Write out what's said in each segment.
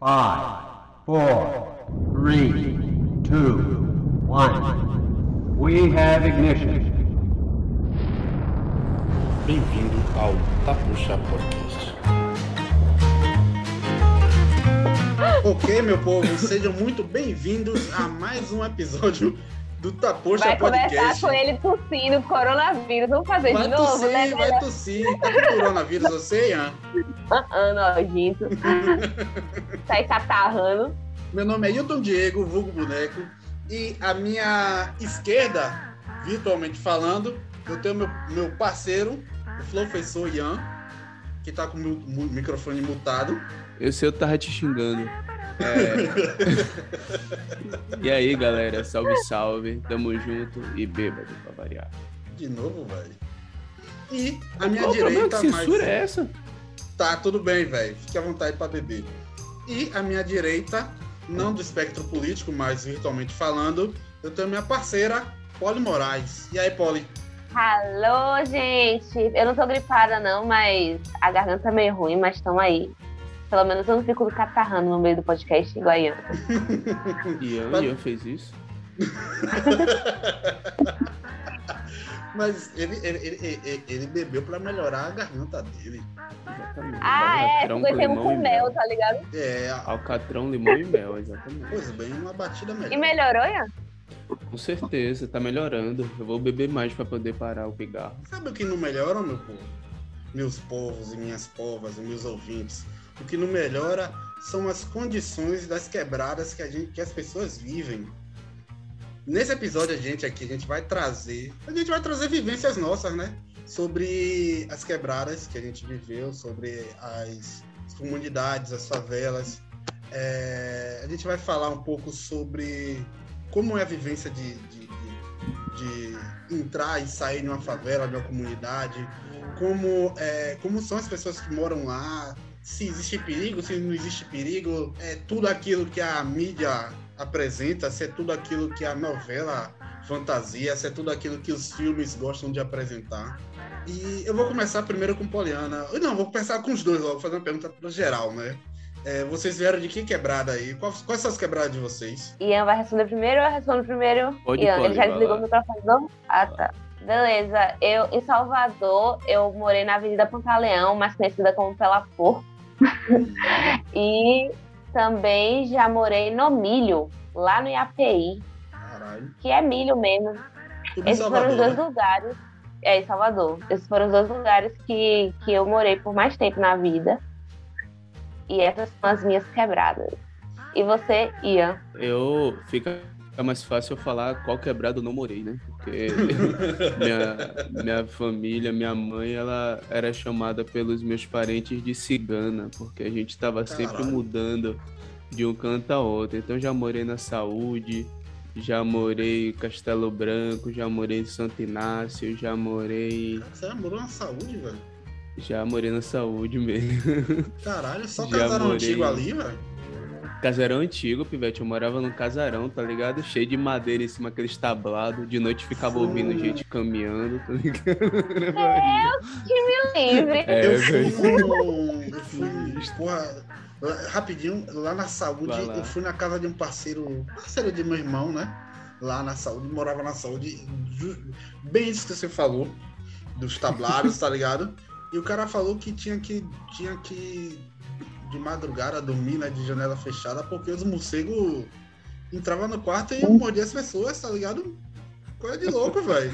Five, four, three, two, one. We have ignition. Bem-vindo ao Tapuxa Podcast. Ok, meu povo, sejam muito bem-vindos a mais um episódio do Tapoxa Vai Podcast. começar com ele tossindo coronavírus. Vamos fazer Vai de novo, tossir, né? vai tossir. Tá com coronavírus, você, Ian? Ah, nojento. Sai catarrando. Meu nome é Hilton Diego, vulgo boneco. E à minha esquerda, virtualmente falando, eu tenho meu, meu parceiro, o professor Ian, que tá com o microfone mutado. Eu sei, eu tava te xingando. É. e aí, galera, salve, salve. Tamo junto e bêbado pra variar. De novo, velho. E a minha Qual direita, Que mais... censura é essa? Tá, tudo bem, velho. Fique à vontade pra beber. E à minha direita, não do espectro político, mas virtualmente falando, eu tenho minha parceira, Poli Moraes. E aí, Poli? Alô, gente. Eu não tô gripada, não, mas a garganta tá meio ruim, mas estão aí. Pelo menos eu não fico catarrando no meio do podcast igual a Ian. Ian, Mas- Ian fez isso? Mas ele, ele, ele, ele- ele bebeu pra melhorar a garganta dele. Exatamente. Ah, é. Ficou com e mel, tá ligado? É, Alcatrão, limão e mel, exatamente. pois bem, uma batida melhor. E melhorou, Ian? Com certeza, tá melhorando. Eu vou beber mais pra poder parar o pigarro. Sabe o que não melhora, meu povo? Meus povos e minhas povas e meus ouvintes. O que não melhora são as condições das quebradas que, a gente, que as pessoas vivem. Nesse episódio, a gente aqui, a gente vai trazer. A gente vai trazer vivências nossas, né? Sobre as quebradas que a gente viveu, sobre as, comunidades, as favelas. É, a gente vai falar um pouco sobre como é a vivência de, de, de- de entrar e sair de uma favela, de uma comunidade, como, é, como são as pessoas que moram lá, se existe perigo, se não existe perigo, é tudo aquilo que a mídia apresenta, se é tudo aquilo que a novela fantasia, se é tudo aquilo que os filmes gostam de apresentar. E eu vou começar primeiro com Poliana. Não, vou começar com os dois logo, fazer uma pergunta para geral, né? É, vocês vieram de que quebrada aí? Quais, quais são as quebradas de vocês? Ian vai responder primeiro ou eu respondo primeiro? Pode, Ian, pode, ele já desligou o microfone não? Ah, tá. Beleza. Eu, em Salvador, eu morei na Avenida Pantaleão, mais conhecida como Pela Porco. e também já morei no Milho, lá no IAPI, Caralho. que é milho mesmo. Tudo Esses foram os dois né? lugares. É, em Salvador. Esses foram os dois lugares que, que eu morei por mais tempo na vida. E essas são as minhas quebradas. E você, Ian? Eu. Fica mais fácil eu falar qual quebrado eu não morei, né? Porque minha, minha família, minha mãe, ela era chamada pelos meus parentes de cigana, porque a gente tava sempre mudando de um canto a outro. Então já morei na Saúde, já morei em Castelo Branco, já morei em Santo Inácio, já morei. Você já morou na saúde, velho? Já morei na Saúde mesmo. Caralho, só Já casarão morei. antigo ali, velho. Casarão antigo, Pivete. Eu morava num casarão, tá ligado? Cheio de madeira em cima, aqueles tablados. De noite ficava ouvindo gente caminhando, tá ligado? Era horrível. Livre. É, eu fui. Eu fui. Porra, rapidinho, lá na saúde, lá. eu fui na casa de um parceiro. Parceiro de meu irmão, né? Lá na saúde, morava na saúde. Bem isso que você falou. Dos tablados, tá ligado? E o cara falou que tinha que. Tinha que. De madrugada dormir, né? De janela fechada, porque os morcegos entravam no quarto e iam morder as pessoas, tá ligado? Coisa de louco, velho.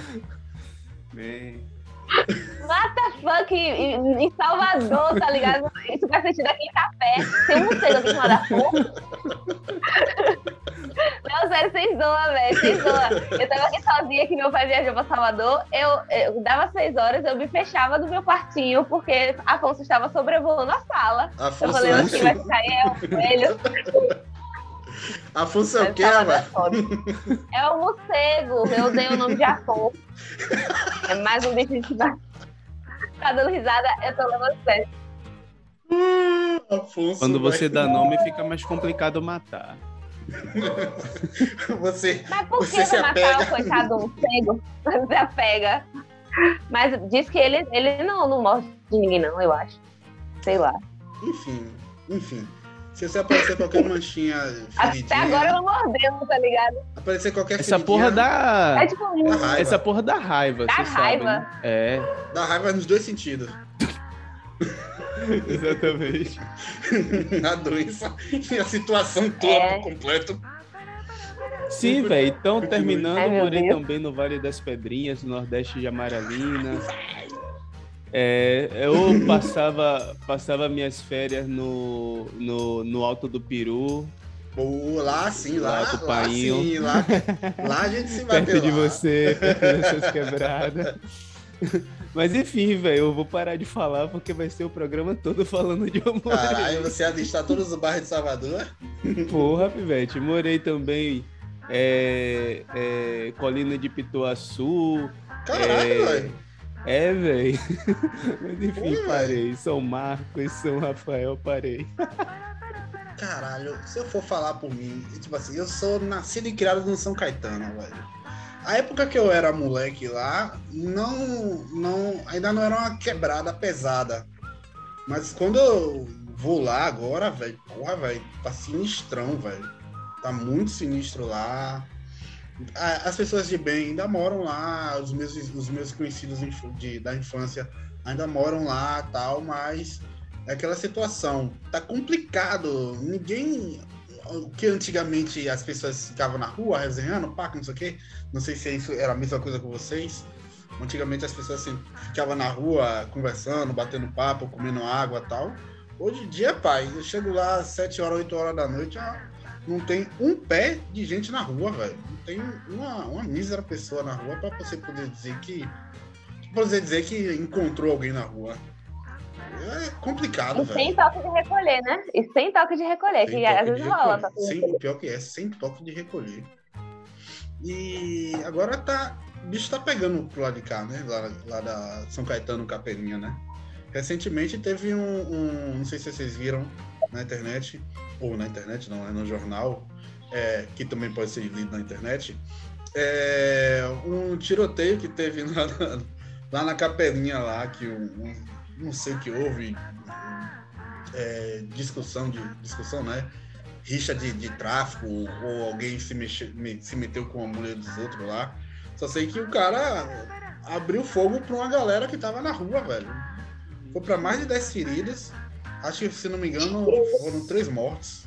Man. What the? Em em Salvador, tá ligado? Isso faz sentido aqui em Café. Tem um morcego aqui em cima da porta. Não, sério, vocês zoam, velho. Vocês zoam. Eu tava aqui sozinha, que meu pai viajou pra Salvador. Eu, eu dava seis horas, eu me fechava no meu quartinho, porque Afonso estava sobrevoando a sala. Eu Afonso, falei, é- assim, vai ficar aí, é o velho. Afonso é o Mas quê, Salvador é. É o morcego. Eu dei o nome de Afonso. É mais um bicho de cidade. Tá dando risada, eu tô levando sério. Afonso, Quando você dá nome, fica mais complicado matar. Você. Mas por Você que apega. matar o coitado do morcego? Você apega. Mas diz que ele, ele não, não morde de ninguém, não, eu acho. Sei lá. Enfim, enfim. Se você aparecer qualquer manchinha Até agora eu não mordendo, tá ligado? aparecer qualquer Essa porra dá. É tipo, dá raiva. Essa porra dá raiva, Dá você sabe. raiva. né? É, Dá raiva nos dois sentidos. exatamente. a doença e a situação toda É. por completo. Sim, velho. Então, terminando, Ai, morei Deus. também no Vale das Pedrinhas, no Nordeste de Amaralina. É, eu passava, passava minhas férias no, no, no Alto do Peru, Pô, lá sim, lá, Lá do lá sim, lá, lá a gente se bateu perto de você, perto dessas quebradas. Mas enfim, velho, eu vou parar de falar porque vai ser o programa todo falando de amor. Caralho, você ia listar todos os bairros de Salvador? Porra, Pivete, morei também é, é, Colina de Pituaçu. Caralho, É. velho. É, velho. Mas enfim, Pô, parei. São Marcos, São Rafael, parei. Caralho, se eu for falar por mim, tipo assim, eu sou nascido e criado no São Caetano, velho. A época que eu era moleque lá, não, não, ainda não era uma quebrada pesada. Mas quando eu vou lá agora, velho, porra, velho, tá sinistrão, velho. Tá muito sinistro lá. As pessoas de bem ainda moram lá, os meus, os meus conhecidos de- da infância ainda moram lá tal, mas é aquela situação. Tá complicado. Ninguém. O que antigamente as pessoas ficavam na rua resenhando, pá, não sei o quê. Não sei se isso era a mesma coisa com vocês. Antigamente as pessoas assim, ficavam na rua conversando, batendo papo, comendo água tal. Hoje em dia, pai, eu chego lá às 7 horas, 8 horas da noite, já não tem um pé de gente na rua, velho. Não tem uma, uma mísera pessoa na rua pra você poder dizer que. Pra você dizer que encontrou alguém na rua. É complicado, E velho. sem toque de recolher, né? E sem toque de recolher, Sem que às vezes rola. Sem, pior que é, sem toque de recolher. E agora tá. O bicho tá pegando pro lado de cá, né? Lá, lá da São Caetano Caperinha, né? Recentemente teve um, um- Não sei se vocês viram na internet, ou na internet, não, é no jornal, é, que também pode ser lido na internet. É, um tiroteio que teve lá na, lá na capelinha lá, que um, um- não sei o que houve, é, discussão de discussão, né? Rixa de, de tráfico ou alguém se, mexe, me- se meteu com a mulher dos outros lá. Só sei que o cara abriu fogo pra uma galera que tava na rua, velho. Foi pra mais de 10 feridas. Acho que, se não me engano, foram três mortes.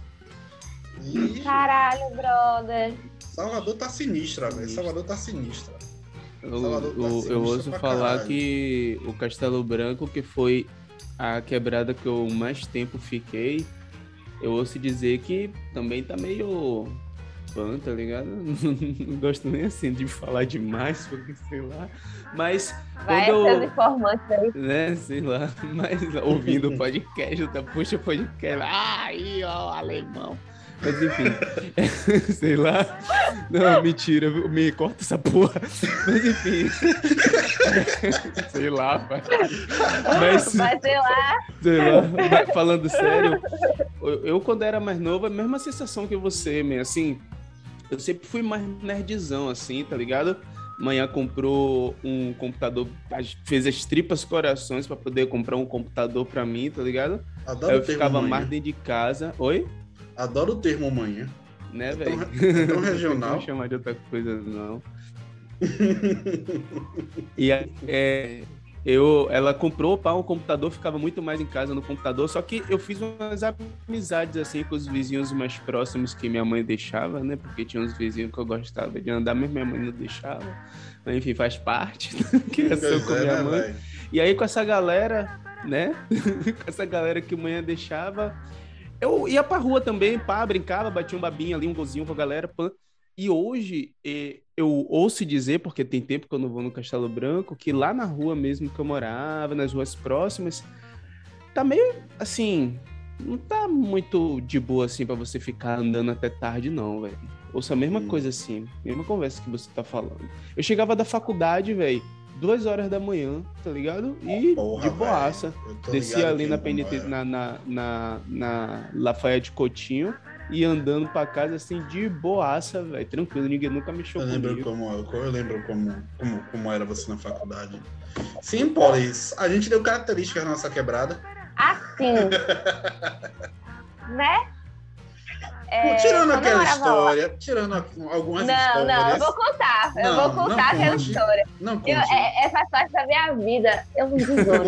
E Caralho, brother. Salvador tá sinistra, velho. Salvador tá sinistra. Eu, Salvador tá eu- eu sinistro ouso pra falar caralho. que o Castelo Branco, que foi a quebrada que eu mais tempo fiquei, eu ouço dizer que também tá meio pan, tá ligado? Não gosto nem assim de falar demais, porque sei lá. Mas Vai quando eu, informantes aí. né, sei lá, mas ouvindo o podcast, tá, puxa podcast, aí, ó, alemão. Mas enfim, sei lá. Não, mentira, me corta essa porra. Mas enfim. sei lá, pai. Mas, Vai ser lá. sei lá, mas falando sério, eu, eu, quando era mais novo, a mesma sensação que você, man, assim, eu sempre fui mais nerdzão, assim, tá ligado? Manhã comprou um computador, fez as tripas corações pra poder comprar um computador pra mim, tá ligado? Adoro Aí eu ficava manhã. mais dentro de casa. Oi? Adoro o termo manhã. Né, É tão, velho? é tão regional. Não chamar de outra coisa, não. e aí, é, eu, ela comprou pá, um computador, ficava muito mais em casa no computador, só que eu fiz umas amizades assim com os vizinhos mais próximos que minha mãe deixava, né? Porque tinha uns vizinhos que eu gostava de andar, mas minha mãe não deixava. Mas, enfim, faz parte criação Pois com é, minha né, mãe. E aí, com essa galera, né? com essa galera que manhã deixava. Eu ia pra rua também, pá, brincava, batia um babinho ali, um golzinho com a galera, pã. E hoje, eh, eu ouço dizer, porque tem tempo que eu não vou no Castelo Branco, que lá na rua mesmo que eu morava, nas ruas próximas, tá meio assim. Não tá muito de boa assim pra você ficar andando até tarde, não, velho. Ouço a mesma Hum. coisa assim, mesma conversa que você tá falando. Eu chegava da faculdade, velho, duas horas da manhã, tá ligado? E Porra, de boaça. Descia ali na, como PNT, é. na, na, na, na Lafayette Coutinho e andando pra casa assim de boaça, velho. Tranquilo, ninguém nunca mexeu Eu lembro comigo. como, eu, eu lembro como, como, como era você na faculdade. Sim, Polis, a gente deu características na nossa quebrada. Assim. né? É, tirando eu aquela morava lá- história, tirando algumas Não, histórias. não, eu vou contar. eu Não, vou não contar aquela conte. história. Não Eu, conte. é, essa parte da minha vida, eu um um tesouro.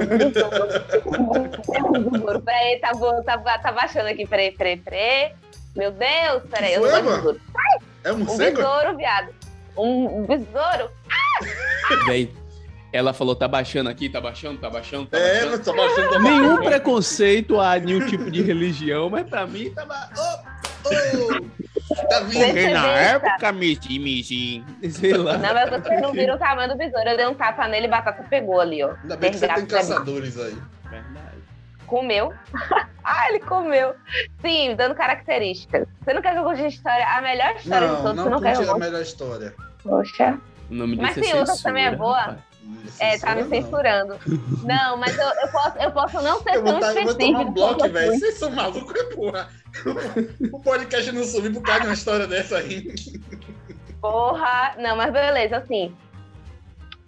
É um tesouro. Peraí, tá, bo- tá, tá baixando aqui, peraí, peraí, peraí. Meu Deus, peraí, eu não. É Um morcego? besouro, viado. Um, um besouro. Véi, ela falou, tá baixando aqui, tá baixando, tá baixando, tá É, baixando. mas tô baixando da Nenhum preconceito a nenhum tipo de religião, mas pra mim tava. Ô, Tá vindo? Na época, Michi, Michi. Sei lá. Não, mas vocês não viram o tamanho do besouro. Eu dei um tapa nele e batata pegou ali, ó. Ainda bem que você tem caçadores aí. Verdade. Comeu. ah, ele comeu. Sim, dando características. Você não quer que eu conte a história? A melhor história de Não, todos, você não não quer que conte eu a conte. melhor história. Poxa. O nome Mas tem é outra censura, também é boa. rapaz. É, tá me Censura, não. censurando. Não, mas eu, eu, posso, eu posso não ser Eu tão tá- eu vou específico. tomar um bloco, velho. Vocês são malucos, é porra. O podcast não subir por causa de uma história dessa aí. Porra. Não, mas beleza, assim.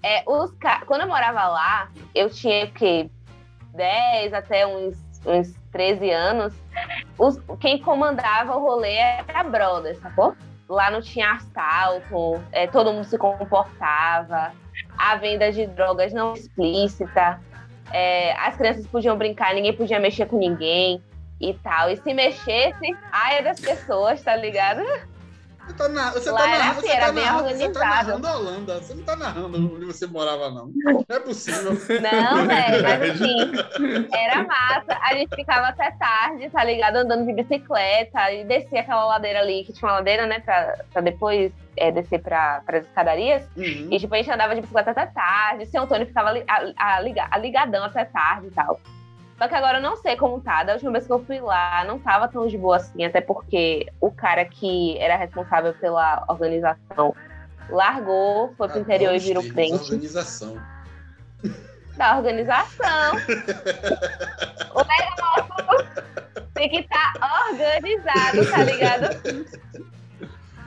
É, os ca... Quando eu morava lá, eu tinha o quê? 10 até uns, uns 13 anos. Os... Quem comandava o rolê era a brother, sacou? Lá não tinha assalto, é, todo mundo se comportava, a venda de drogas não explícita, é, as crianças podiam brincar, ninguém podia mexer com ninguém e tal. E se mexesse, ai é das pessoas, tá ligado? Você tá, na, você tá, era narra- assim, você tá bem narrando, você tá narrando a Holanda. Você não tá narrando onde você morava, não. Não é possível. Não, velho, mas assim, era massa. A gente ficava até tarde, tá ligado? Andando de bicicleta e descia aquela ladeira ali, que tinha uma ladeira, né, pra, pra depois é, descer pra, pras escadarias. Uhum. E, tipo, a gente andava de bicicleta até tarde. Seu Antônio ficava a, a, a ligadão até tarde e tal. Só que agora eu não sei como tá. Da última vez que eu fui lá, não tava tão de boa assim, até porque o cara que era responsável pela organização largou, foi pro interior e Adoro virou crente. Organização. da organização. o negócio tem que estar organizado, tá ligado?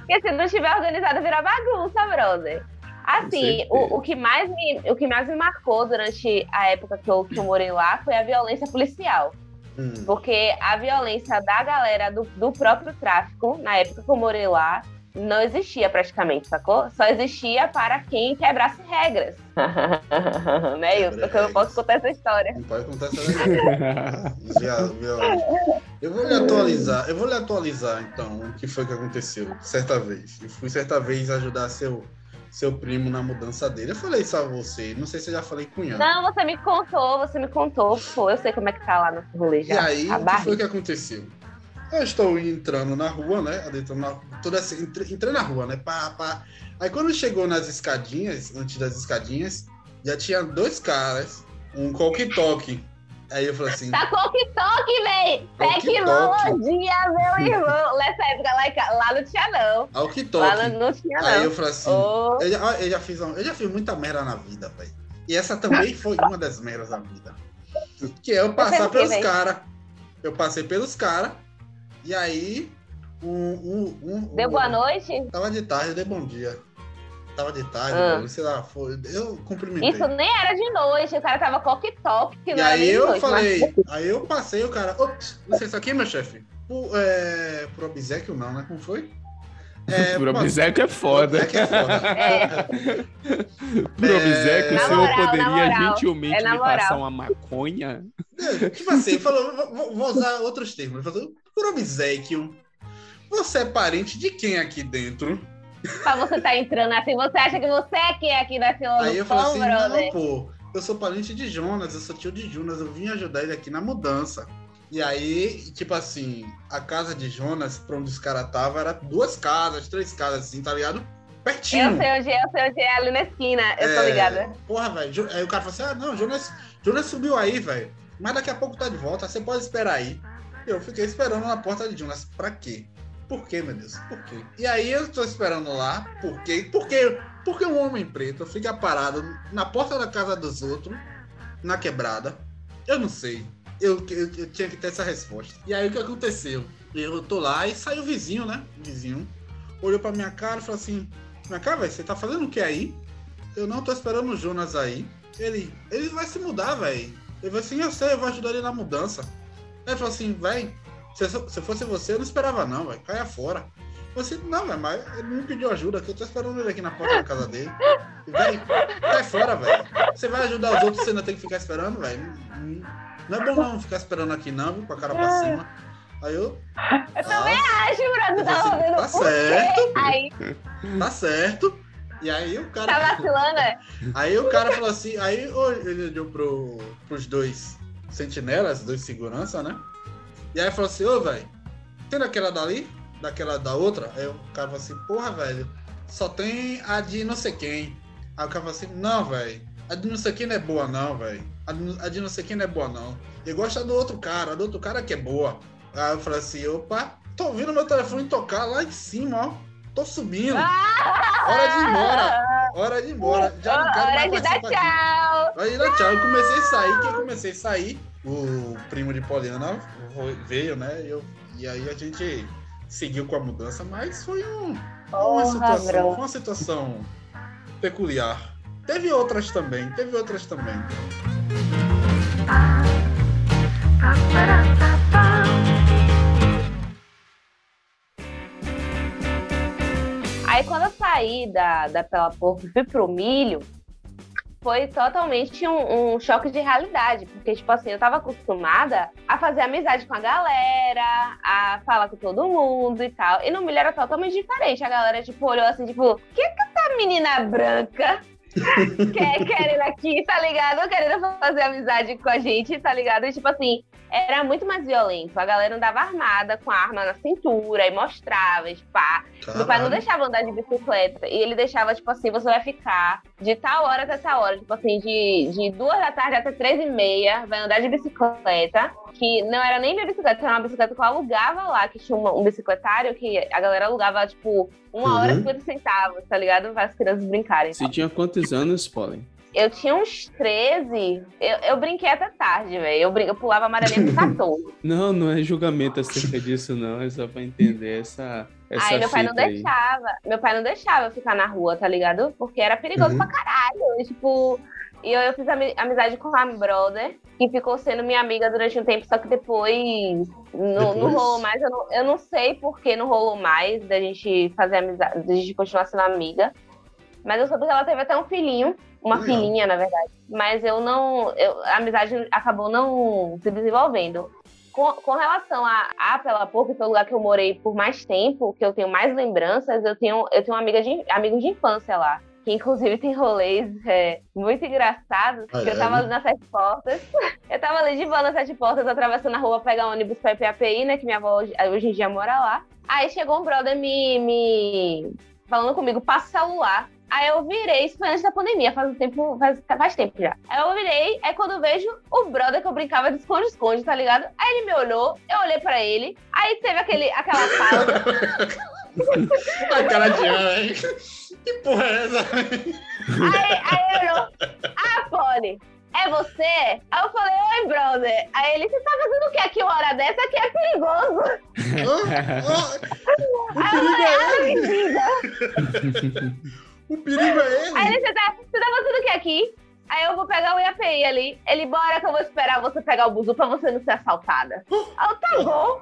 Porque se não estiver organizado, vira bagunça, brother. Assim, o, o, que mais me, o que mais me marcou durante a época que eu, que eu morei lá foi a violência policial. Hum. Porque a violência da galera do, do próprio tráfico, na época que eu morei lá, não existia praticamente, sacou? Só existia para quem quebrasse regras. né? Quebra eu não posso contar essa história. Não pode contar essa daí. Via- via- Eu vou lhe atualizar, eu vou lhe atualizar então o que foi que aconteceu certa vez. Eu fui certa vez ajudar seu, seu primo na mudança dele. Eu falei isso a você, não sei se eu já falei com Ian. Não, você me contou, você me contou. Pô, eu sei como é que tá lá no rolê E já. aí, a o que foi que aconteceu? Eu estou entrando na rua, né? Adentrando na, toda assim, entre- entrei na rua, né? Pá, pá. Aí quando chegou nas escadinhas, antes das escadinhas, já tinha dois caras, um walkie-talkie. Aí eu falei assim, Tá toque-toque, véi! Walkie-talkie. Tecnologia, meu irmão! Nessa época lá, lá não tinha, não. Lá walkie-talkie. não, não tinha, Aí não. eu falei assim, Ô, eu, já, eu, já fiz, eu já fiz muita merda na vida, velho. E essa também foi uma das merdas da vida. Que é eu passar quê, pelos véi? caras. Eu passei pelos caras. E aí, um, um, um, Deu boa noite? Tava de tarde, eu dei bom dia. Tava de tarde, Ah. sei lá, foi. Eu cumprimentei. Isso nem era de noite, o cara tava coque-toque, que E não aí eu noite. falei, aí eu passei o cara, ops, licença aqui, meu chefe. Por, é, por obsequio não, né? Como foi? É, Por uma- obséquio é foda. é foda. É. Por obséquio, Na o senhor moral, poderia moral. gentilmente É na me passar uma maconha? É, Tipo assim, falou, vou, vou usar outros termos. Ele falou, por obsequio, você é parente de quem aqui dentro? Pra você tá entrando assim, você acha que você é quem aqui na fila Aí eu falei pão, assim, brother? não, pô, eu sou parente de Jonas, eu sou tio de Jonas, eu vim ajudar ele aqui na mudança. E aí, tipo assim, a casa de Jonas, pra onde os caras estavam, era duas casas, três casas, assim, tá ligado? Pertinho. Eu sei onde é, eu sei onde é, ali na esquina, eu tô É, ligada. Porra, velho. Aí o cara falou assim: ah, não, Jonas, Jonas subiu aí, velho. Mas daqui a pouco tá de volta, você pode esperar aí. Eu fiquei esperando na porta de Jonas. Pra quê? Por quê, meu Deus? Por quê? E aí eu tô esperando lá, por quê? Por quê? Porque um homem preto fica parado na porta da casa dos outros, na quebrada. Eu não sei. Eu, eu, eu tinha que ter essa resposta. E aí o que aconteceu? Eu tô lá e saiu o vizinho, né? O vizinho. Olhou pra minha cara e falou assim: Minha cara, velho, você tá fazendo o que aí? Eu não tô esperando o Jonas aí. Ele, ele vai se mudar, velho. Ele falou assim, eu sei, eu vou ajudar ele na mudança. Ele falou assim, velho, Se, se fosse você, eu não esperava, não, velho. Caia fora. Você, não, velho, mas ele me pediu ajuda, que eu tô esperando ele aqui na porta da casa dele. Velho, cai fora, velho. Você vai ajudar os outros, você ainda tem que ficar esperando, velho. Não é bom não ficar esperando aqui, não, viu? Com a cara pra cima. Aí eu. Eu também acho, Bruno. Tava fazendo Tá certo. Aí, Tá certo. E aí o cara. tá vacilando, é? Aí o cara falou assim, aí ele deu pro, pros dois sentinelas, dois segurança, né? E aí falou assim, ô, velho, tem daquela dali? Daquela da outra? Aí o cara falou assim, porra, velho, só tem a de não sei quem. Aí o cara falou assim, não, velho, a de não sei quem não é boa não, velho. A, de- a de não sei quem não é boa não. Eu gosto da do outro cara, a do outro cara que é boa. Aí eu falei assim, opa, tô ouvindo meu telefone tocar lá em cima, ó. Tô subindo. Hora de ir embora. Hora de ir embora. Já não quero Hora mais de dar aqui. tchau. Aí dá tchau. Eu comecei a sair, que eu comecei a sair, o primo de Poliana veio, né? E, eu, e aí a gente seguiu com a mudança, mas foi um, uma, Porra, situação, bro. foi uma situação peculiar. Teve outras também, teve outras também. Aí quando eu saí da, da Pela Porco e fui pro milho, foi totalmente um, um choque de realidade. Porque, tipo assim, eu tava acostumada a fazer amizade com a galera, a falar com todo mundo e tal. E no milho era totalmente diferente. A galera, tipo, olhou assim, tipo, que que essa menina branca quer querendo aqui, tá ligado? Querendo fazer amizade com a gente, tá ligado? E, tipo assim, era muito mais violento. A galera andava armada, com a arma na cintura, e mostrava, e pá. Meu pai não deixava andar de bicicleta. E ele deixava, tipo assim, você vai ficar de tal hora até tal hora. Tipo assim, de, de duas da tarde até três e meia, vai andar de bicicleta. Que não era nem minha bicicleta, era uma bicicleta que eu alugava lá, que tinha uma- um bicicletário que a galera alugava, tipo, uma hora e Uhum. 50 centavos, tá ligado? Para as crianças brincarem. Você tinha quantos anos, Pollen? Eu tinha uns 13. Eu, eu brinquei até tarde, velho. Eu, brin- eu pulava amarelinha com 14. Não, não é julgamento acerca disso, não. É só pra entender essa, essa Aí meu pai não aí. deixava. Meu pai não deixava eu ficar na rua, tá ligado? Porque era perigoso Uhum. pra caralho. E, tipo, e eu, eu fiz ami- amizade com a brother, que ficou sendo minha amiga durante um tempo, só que depois não, não rolou mais. Eu não, eu não sei por que não rolou mais da gente fazer amizade, da gente continuar sendo amiga. Mas eu soube que ela teve até um filhinho, uma Legal. filhinha, na verdade. Mas eu não. eu- a amizade acabou não se desenvolvendo. Com, com relação a, a Pela Pouco, que foi o lugar que eu morei por mais tempo, que eu tenho mais lembranças, eu tenho, eu tenho amiga de, amigos de infância lá. Que inclusive tem rolês é, muito engraçados. Ah, que eu é, tava né? ali nas sete portas. Eu tava ali de boa nas sete portas, atravessando a rua pegar ônibus pra ir pra API, né? Que minha avó hoje, hoje em dia mora lá. Aí chegou um brother me, me falando comigo, passa o celular. Aí eu virei, isso foi antes da pandemia, faz um tempo, faz, faz tempo já. Aí eu virei, aí quando eu vejo o brother que eu brincava de esconde-esconde, tá ligado? Aí ele me olhou, eu olhei pra ele, aí teve aquele, aquela pausa. A cara de hein? Que porra é essa? Aí, aí ele olhou, ah, Poli, é você? Aí eu falei, oi, brother. Aí ele, você tá fazendo o que aqui uma hora dessa? Aqui é perigoso. Aí eu falei, é ah, mentira. O perigo é Aí ele! ele, você tá, você tá fazendo o que aqui? Aí eu vou pegar o IAPI ali. Ele, bora que eu vou esperar você pegar o buzu pra você não ser assaltada. Eu, tá bom.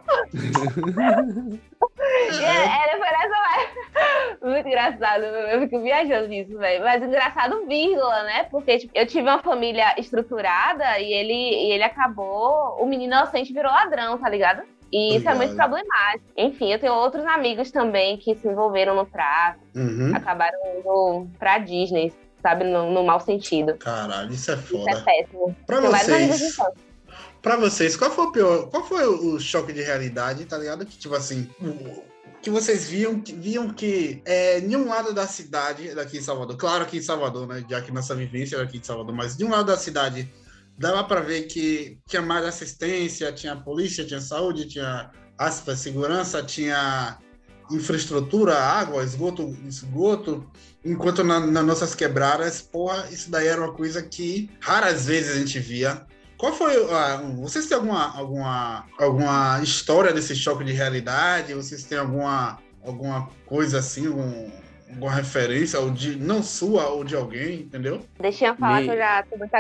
É- Ele foi nessa. Muito engraçado. Eu fico viajando nisso, velho. Mas engraçado, vírgula, né? Porque tipo, eu tive uma família estruturada e ele, e ele acabou. O menino inocente virou ladrão, tá ligado? E isso é muito Obrigado. problemático. Enfim, eu tenho outros amigos também que se envolveram no tráfico, Uhum. acabaram indo pra Disney, sabe? No, no mau sentido. Caralho, isso é Isso é foda. péssimo. Pra de vocês, pra vocês, qual foi o pior? Qual foi o choque de realidade, tá ligado? Que, tipo assim, que vocês viam, que- viam que é, em um lado da cidade, daqui em Salvador, claro aqui em Salvador, né? Já que nossa vivência era aqui em Salvador, mas de um lado da cidade dava pra ver que tinha mais assistência, tinha polícia, tinha saúde, tinha aspas, segurança, tinha infraestrutura, água, esgoto, esgoto, enquanto na- nas nossas quebradas, porra, isso daí era uma coisa que raras vezes a gente via. Qual foi a. Vocês têm alguma, alguma, alguma história desse choque de realidade? Vocês têm alguma, alguma coisa assim, um- alguma referência, ou de, não sua, ou de alguém, entendeu? Deixa eu falar Me- que eu já tô muito.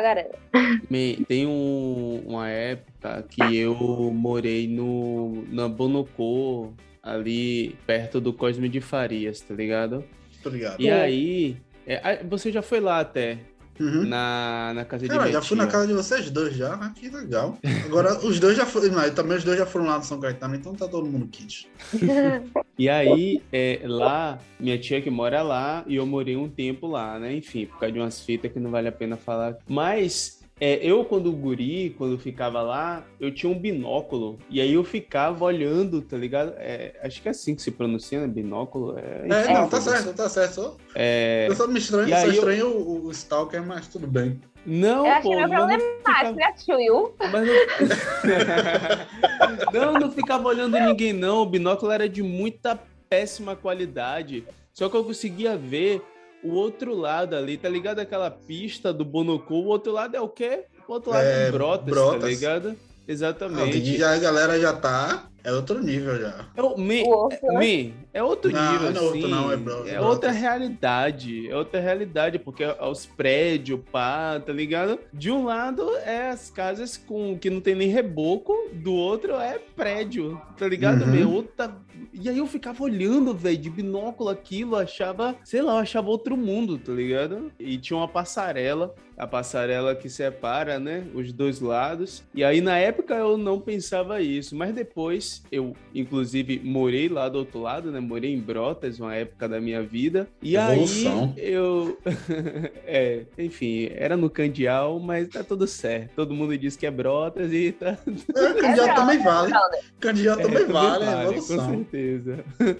Me- Tem um- uma época que eu morei no, na Bonocô, ali perto do Cosme de Farias, tá ligado? Tô ligado. E aí, é, você já foi lá até, Uhum. na, na casa de Cara, minha já fui na casa de vocês dois já, ah, que legal. Agora, os dois já foram, não, e também os dois já foram lá no São Caetano, então tá todo mundo kit. E aí, é, lá, minha tia que mora lá, e eu morei um tempo lá, né? Enfim, por causa de umas fitas que não vale a pena falar. Mas, é, eu, quando guri, quando ficava lá, eu tinha um binóculo, e aí eu ficava olhando, tá ligado? É, acho que é assim que se pronuncia, né? Binóculo. É, É, não, tá certo, tá certo. Só- É, Eu só me estranho, só aí eu- estranho o, o Stalker, mas tudo bem. não, Eu acho pô, que não problema já assistiu Yu? Mas não... não, não ficava olhando ninguém, não. O binóculo era de muita péssima qualidade. Só que eu conseguia ver o outro lado ali, tá ligado? Aquela pista do Bonocô. O outro lado é o quê? O outro lado é, É, Brotas, Brotas. tá ligado? Não, Exatamente. já, a galera já tá. É outro nível já. É, o- me, é, me, é outro Não, nível, não é outro, assim. não, é bro- é brotas. outra realidade. É outra realidade, porque é os prédios, pá, tá ligado? De um lado é as casas com que não tem nem reboco, do outro é prédio, tá ligado? Uhum. Meu, outra... E aí eu ficava olhando, velho, de binóculo aquilo, achava, sei lá, eu achava outro mundo, tá ligado? E tinha uma passarela, a passarela que separa, né, os dois lados. E aí na época eu não pensava isso, mas depois eu, inclusive, morei lá do outro lado, né? Morei em Brotas, uma época da minha vida. E Evolução. aí eu. é, enfim, era no Candial, mas tá tudo certo. Todo mundo diz que é Brotas e tá. É, candidato também vale. brother. Candidato É, também vale, é com certeza.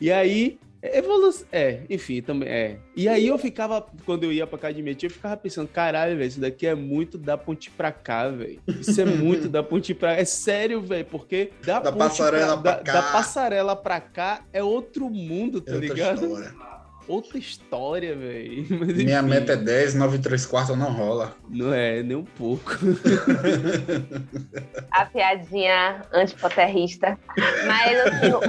E aí. Evolução. É, enfim, também é. E aí eu ficava, quando eu ia pra casa de minha tia, eu ficava pensando, caralho, velho, isso daqui é muito da ponte pra cá, velho. Isso é muito da ponte pra cá. É sério, velho, porque da, Da ponte passarela pra da, cá. da passarela pra cá é outro mundo, tá É outra ligado? história. Outra história, velho. Minha enfim, meta é 10, 9 e 3 quartos não rola. Não é, nem um pouco. a piadinha antipoterrista. Mas assim, o,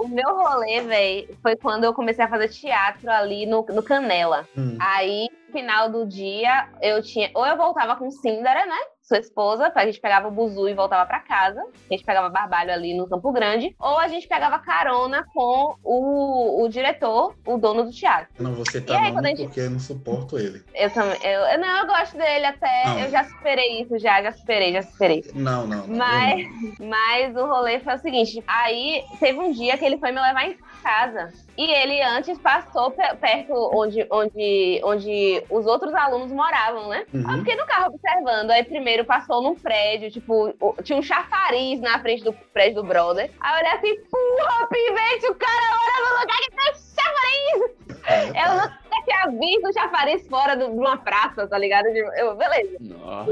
o, o meu rolê, velho, foi quando eu comecei a fazer teatro ali no, no Canela. Hum. Aí, no final do dia, eu tinha. Ou eu voltava com Cindara, né? Sua esposa, a gente pegava o buzu e voltava pra casa. A gente pegava barbalho ali no Campo Grande. Ou a gente pegava carona com o, o diretor, o dono do teatro. Eu não vou citar aí, nome gente- porque eu não suporto ele. Eu também. Eu, eu- não, eu gosto dele até. Não. Eu já superei isso, já, já superei, já superei. Não, não, não. Mas, eu mas o rolê foi o seguinte: aí teve um dia que ele foi me levar em casa. E ele antes passou pe- perto onde, onde, onde os outros alunos moravam, né? não. Eu Uhum. fiquei no carro observando. Aí primeiro passou num prédio, tipo, tinha um chafariz na frente do prédio do brother. Aí eu olhei assim, porra, pivete, o cara mora no lugar que tem chafariz! É, Eu tá. nunca tinha visto chafariz fora do- de uma praça, tá ligado? Eu, beleza. Nossa.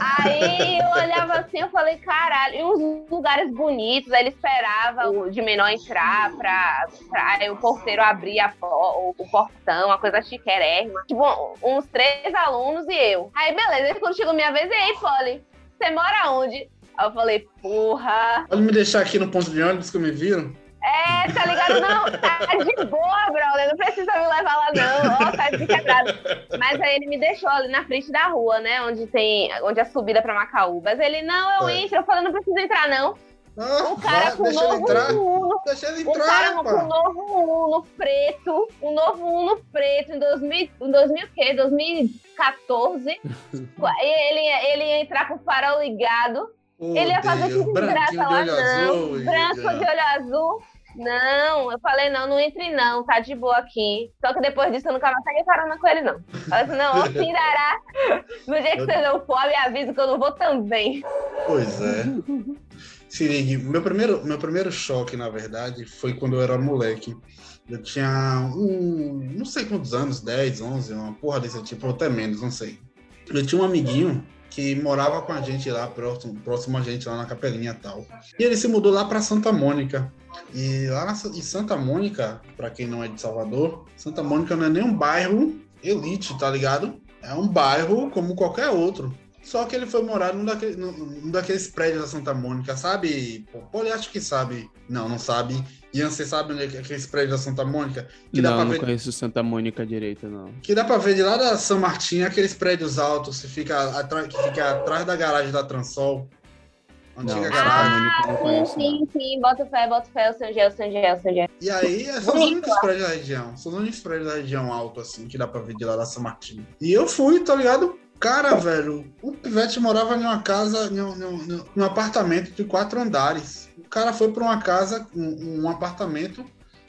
Aí eu olhava assim, eu falei, caralho, e uns lugares bonitos, aí ele esperava o de menor entrar pra, pra aí o porteiro abrir a o, o portão, uma coisa chiquérrima. Tipo, uns três alunos e eu. Aí beleza, aí quando chegou minha vez, e aí, Polly, você mora onde? Aí eu falei, porra. Pode me deixar aqui no ponto de ônibus que me viram? É, tá ligado? Não, tá de boa, brother. Não precisa me levar lá, não. Ó, tá de quebrado. Mas aí ele me deixou ali na frente da rua, né? Onde tem. Onde é a subida pra Macaúbas. Ele, não, eu É. entro. Eu falei, não precisa entrar, não. Ah, O cara vai, com ele novo entrar. Uno. Deixa ele Um cara entrar, com um pá. novo Uno preto. Um novo Uno preto em 2000, em 2000 o quê? 2014. e ele, ele ia entrar com o farol ligado. Oh, Ele ia fazer Deus, que desgraça de lá, não. azul. Branco de olho azul. Não, eu falei, não, não entre não, tá de boa aqui. Só que depois disso eu nunca mais peguei carona com ele, não. Falei assim, não, ô Cindará, no dia que você não for, me avisa que eu não vou também. Pois é. Se ligue, meu primeiro, meu primeiro choque, na verdade, foi quando eu era moleque. Eu tinha um, não sei quantos anos, 10, 11, uma porra desse tipo, ou até menos, não sei. Eu tinha um amiguinho que morava com a gente lá, próximo, próximo a gente, lá na Capelinha e tal. E ele se mudou lá para Santa Mônica. E lá na, em Santa Mônica, para quem não é de Salvador, Santa Mônica não é nem um bairro elite, tá ligado? É um bairro como qualquer outro. Só que ele foi morar num, daquele, num, num daqueles prédios da Santa Mônica, sabe? Pô, Poli acho que sabe. Não, não sabe. Ian, você sabe onde é é aqueles prédios da Santa Mônica? Que dá não, pra não ver conheço Santa Mônica direito, não. que dá pra ver de lá da São Martim, aqueles prédios altos que fica atrás, que fica atrás da garagem da Transol. Antiga Não, garagem. Não Sim, não. sim, sim. Bota fé, bota fé, o São Gel, São Gel, São Gel. E aí, são os únicos prédios da região. São os únicos prédios da região alto, assim, que dá pra ver de lá da São Martim. E eu fui, tá ligado? Cara, velho, o Pivete morava em uma casa, em um, em um- em um apartamento de quatro andares. O cara foi pra uma casa, um, um apartamento,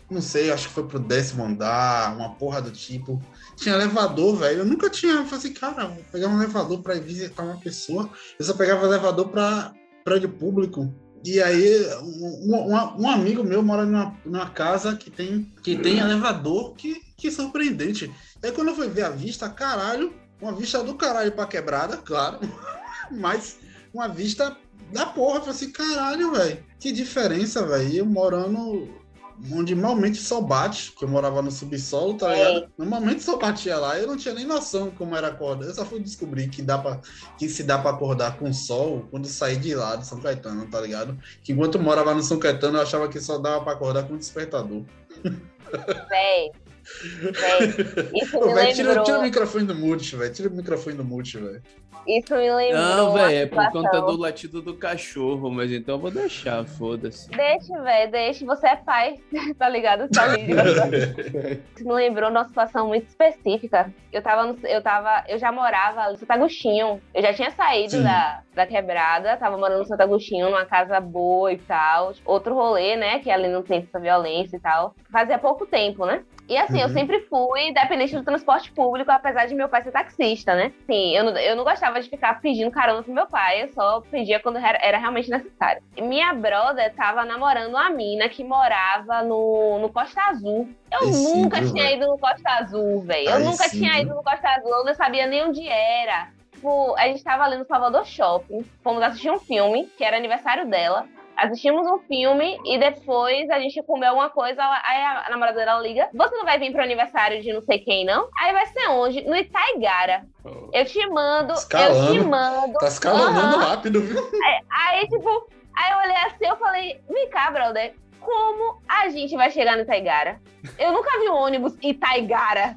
não sei, acho que foi pro décimo andar, uma porra do tipo. Tinha elevador, velho. Eu nunca tinha. Eu falei assim, cara, vou pegar um elevador pra ir visitar uma pessoa. Eu só pegava elevador pra prédio público. E aí, um, um- um amigo meu mora numa, numa casa que tem, que tem elevador, que, que surpreendente. Aí quando eu fui ver a vista, caralho, uma vista do caralho pra quebrada, claro, mas uma vista da porra. Eu falei assim, caralho, velho, que diferença, velho. Eu morando onde normalmente só bate, que eu morava no subsolo, tá É. ligado? Normalmente só batia lá, eu não tinha nem noção como era acordar. Eu só fui descobrir que dá para que se dá pra acordar com sol quando saí de lá de São Caetano, tá ligado? Que enquanto eu morava no São Caetano, eu achava que só dava pra acordar com despertador. Véi. Véi. Isso Ô, me véi, tira, lembrou. tira o microfone do mute, velho. Tira o microfone do mute, velho. Isso me lembrou. Não, velho, é por conta do latido do cachorro, mas então eu vou deixar, foda-se. Deixa, velho, deixa. Você é pai, tá ligado? Só liga. Isso me lembrou de uma situação muito específica. Eu tava, no- eu tava, eu já morava em Santo Agostinho. Eu já tinha saído Sim. da, da quebrada, tava morando no Santo Agostinho, numa casa boa e tal. Outro rolê, né? Que ali não tem essa violência e tal. Fazia pouco tempo, né? E assim, eu Uhum. sempre fui dependente do transporte público, apesar de meu pai ser taxista, né? Sim, eu não, eu não gostava de ficar pedindo carona pro meu pai, eu só pedia quando era, era realmente necessário. Minha brother tava namorando uma mina que morava no, no Costa Azul. Eu sim, nunca viu, tinha velho? ido no Costa Azul, velho. Eu nunca sim, tinha viu? ido no Costa Azul, eu não sabia nem onde era. Tipo, a gente tava ali no Salvador Shopping, fomos assistir um filme, que era aniversário dela. Assistimos um filme e depois a gente comeu alguma coisa. Aí a namorada dela liga: Você não vai vir pro aniversário de não sei quem, não? Aí vai ser onde? No Itaigara. Eu te mando, eu te Escalando. mando. Tá escalonando Aham. rápido, viu? Aí, tipo, aí eu olhei assim, eu falei, vem cá, brother, como a gente vai chegar no Itaigara? Eu nunca vi um ônibus Itaigara,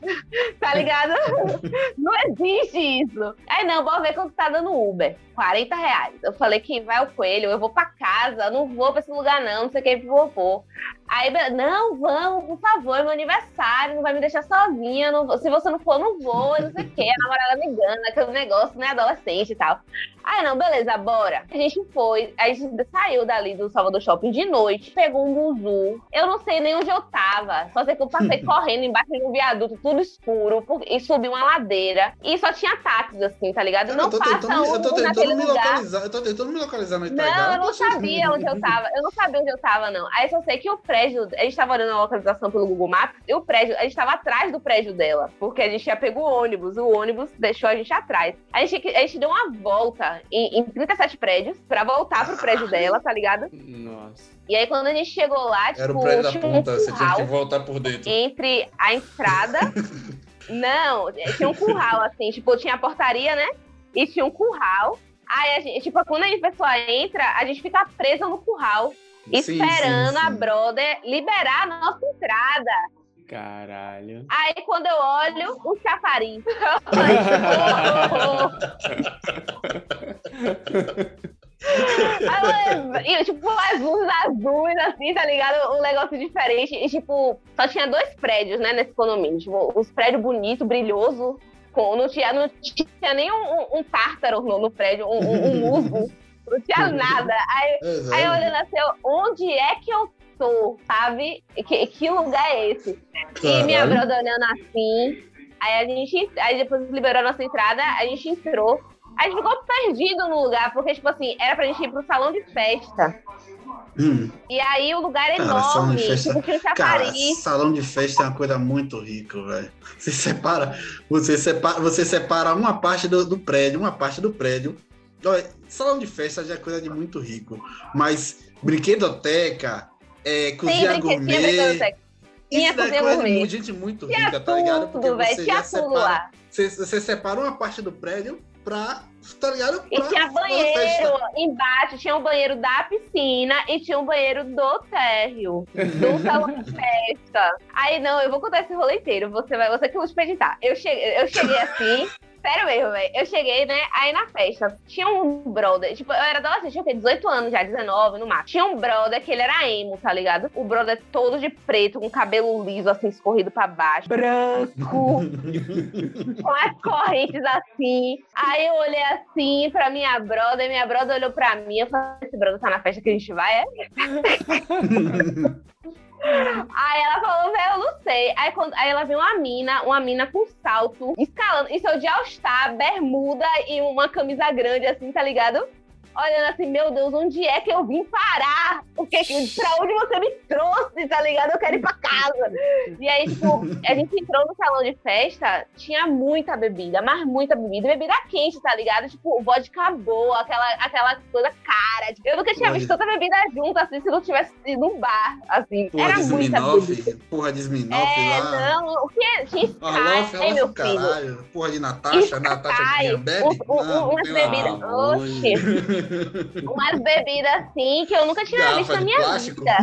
tá ligado? Não existe isso. Aí não, bora ver quanto tá dando Uber. 40 reais. Eu falei que vai o coelho, eu vou pra casa, não vou pra esse lugar não, não sei o que, vou, vou. Aí, não, vamos, por favor, é meu aniversário, não vai me deixar sozinha, não vou- se você não for, não vou, não sei o que, a namorada me engana, aquele negócio, né, adolescente e tal. Aí não, beleza, bora. A gente foi, a gente saiu dali do Salvador Shopping de noite, pegou um buzu. Eu não sei nem onde eu tava, só sei que eu passei correndo embaixo de um viaduto, tudo escuro, e subi uma ladeira. E só tinha táxis, assim, tá ligado? Não eu tô passa tentando, eu tô um tentando naquele me lugar. localizar. Eu tô tentando me localizar no Itaigara. Não, eu não sabia onde eu tava. Eu não sabia onde eu tava, não. Aí só sei que o prédio. A gente tava olhando a localização pelo Google Maps e o prédio. A gente tava atrás do prédio dela. Porque a gente já pegou o ônibus. O ônibus deixou a gente atrás. A gente, a gente deu uma volta em, em 37 prédios pra voltar pro prédio dela, tá ligado? Nossa. E aí quando a gente chegou lá, tipo, Era o prédio da tinha um ponta, você tinha curral que voltar por dentro. entre a entrada. não, tinha um curral, assim, tipo, tinha a portaria, né? E tinha um curral. Aí a gente, tipo, quando a pessoa entra, a gente fica presa no curral, Sim, esperando sim, a sim. brother liberar a nossa entrada. Caralho. Aí quando eu olho, um chafariz. Aí, eu, tipo, as luzes azuis, assim, tá ligado? Um negócio diferente. E, tipo, só tinha dois prédios, né, nesse condomínio. Tipo, os prédios bonitos, brilhosos. Com, não, tinha, não tinha nem um, um- tártaro no, no prédio, um, um, um musgo. Não tinha nada. Aí, Exato. aí eu olhando assim, eu, onde é que eu tô, sabe? Que, que lugar é esse? E minha Caralho. brother olhando assim. Aí a gente. Aí depois liberou a nossa entrada, a gente entrou. A gente ficou perdido no lugar, porque, tipo assim, era pra gente ir pro salão de festa. Hum. E aí o lugar é Cara, salão enorme. de festa- Tipo, tinha um Cara, salão de festa é uma coisa muito rica, velho. Você separa, você separa, você separa uma parte do, do prédio, uma parte do prédio. Olha, salão de festa já é coisa de muito rico. Mas brinquedoteca, é, cozinha gourmet. Isso daí é coisa de gente muito rica, tá ligado? Porque tudo, você tudo separa. lá. Você, você separa uma parte do prédio pra, tá ligado? E Pra tinha uma banheiro embaixo, tinha um banheiro da piscina e tinha um banheiro do térreo, do salão de festa. Aí, não, eu vou contar esse rolê inteiro, você vai, você que vai expeditar. Eu cheguei, eu cheguei assim, sério mesmo, velho. Eu cheguei, né, aí na festa, tinha um brother, tipo, eu era adolescente, eu tinha 18 anos já, 19 no máximo. Tinha um brother que ele era emo, tá ligado? O brother todo de preto, com cabelo liso, assim, escorrido pra baixo, branco, com as correntes assim. Aí eu olhei assim pra minha brother, minha brother olhou pra mim, eu falei, esse brother tá na festa que a gente vai, é? Aí ela falou, velho, eu não sei. Aí, quando, aí ela viu uma mina, uma mina com salto, escalando. Isso é o de All-Star, bermuda e uma camisa grande, assim, tá ligado? Olhando assim, meu Deus, onde é que eu vim parar? O que, pra onde você me trouxe, tá ligado? Eu quero ir pra casa. E aí, tipo, a gente entrou no salão de festa, tinha muita bebida, mas muita bebida. Bebida quente, tá ligado? Tipo, vodka boa, aquela, aquela coisa cara. Eu nunca tinha visto tanta bebida junto, assim, se não tivesse ido num bar, assim. Porra Era muita bebida. Porra de É, lá. não, o que? Tinha Alof, Sky, meu Alof, filho. caralho. Porra de Natasha, Natasha que bebe? um- um- Não, umas bebidas. Oxi. Umas bebidas assim que eu nunca tinha Garrafa visto na minha plástico? vida.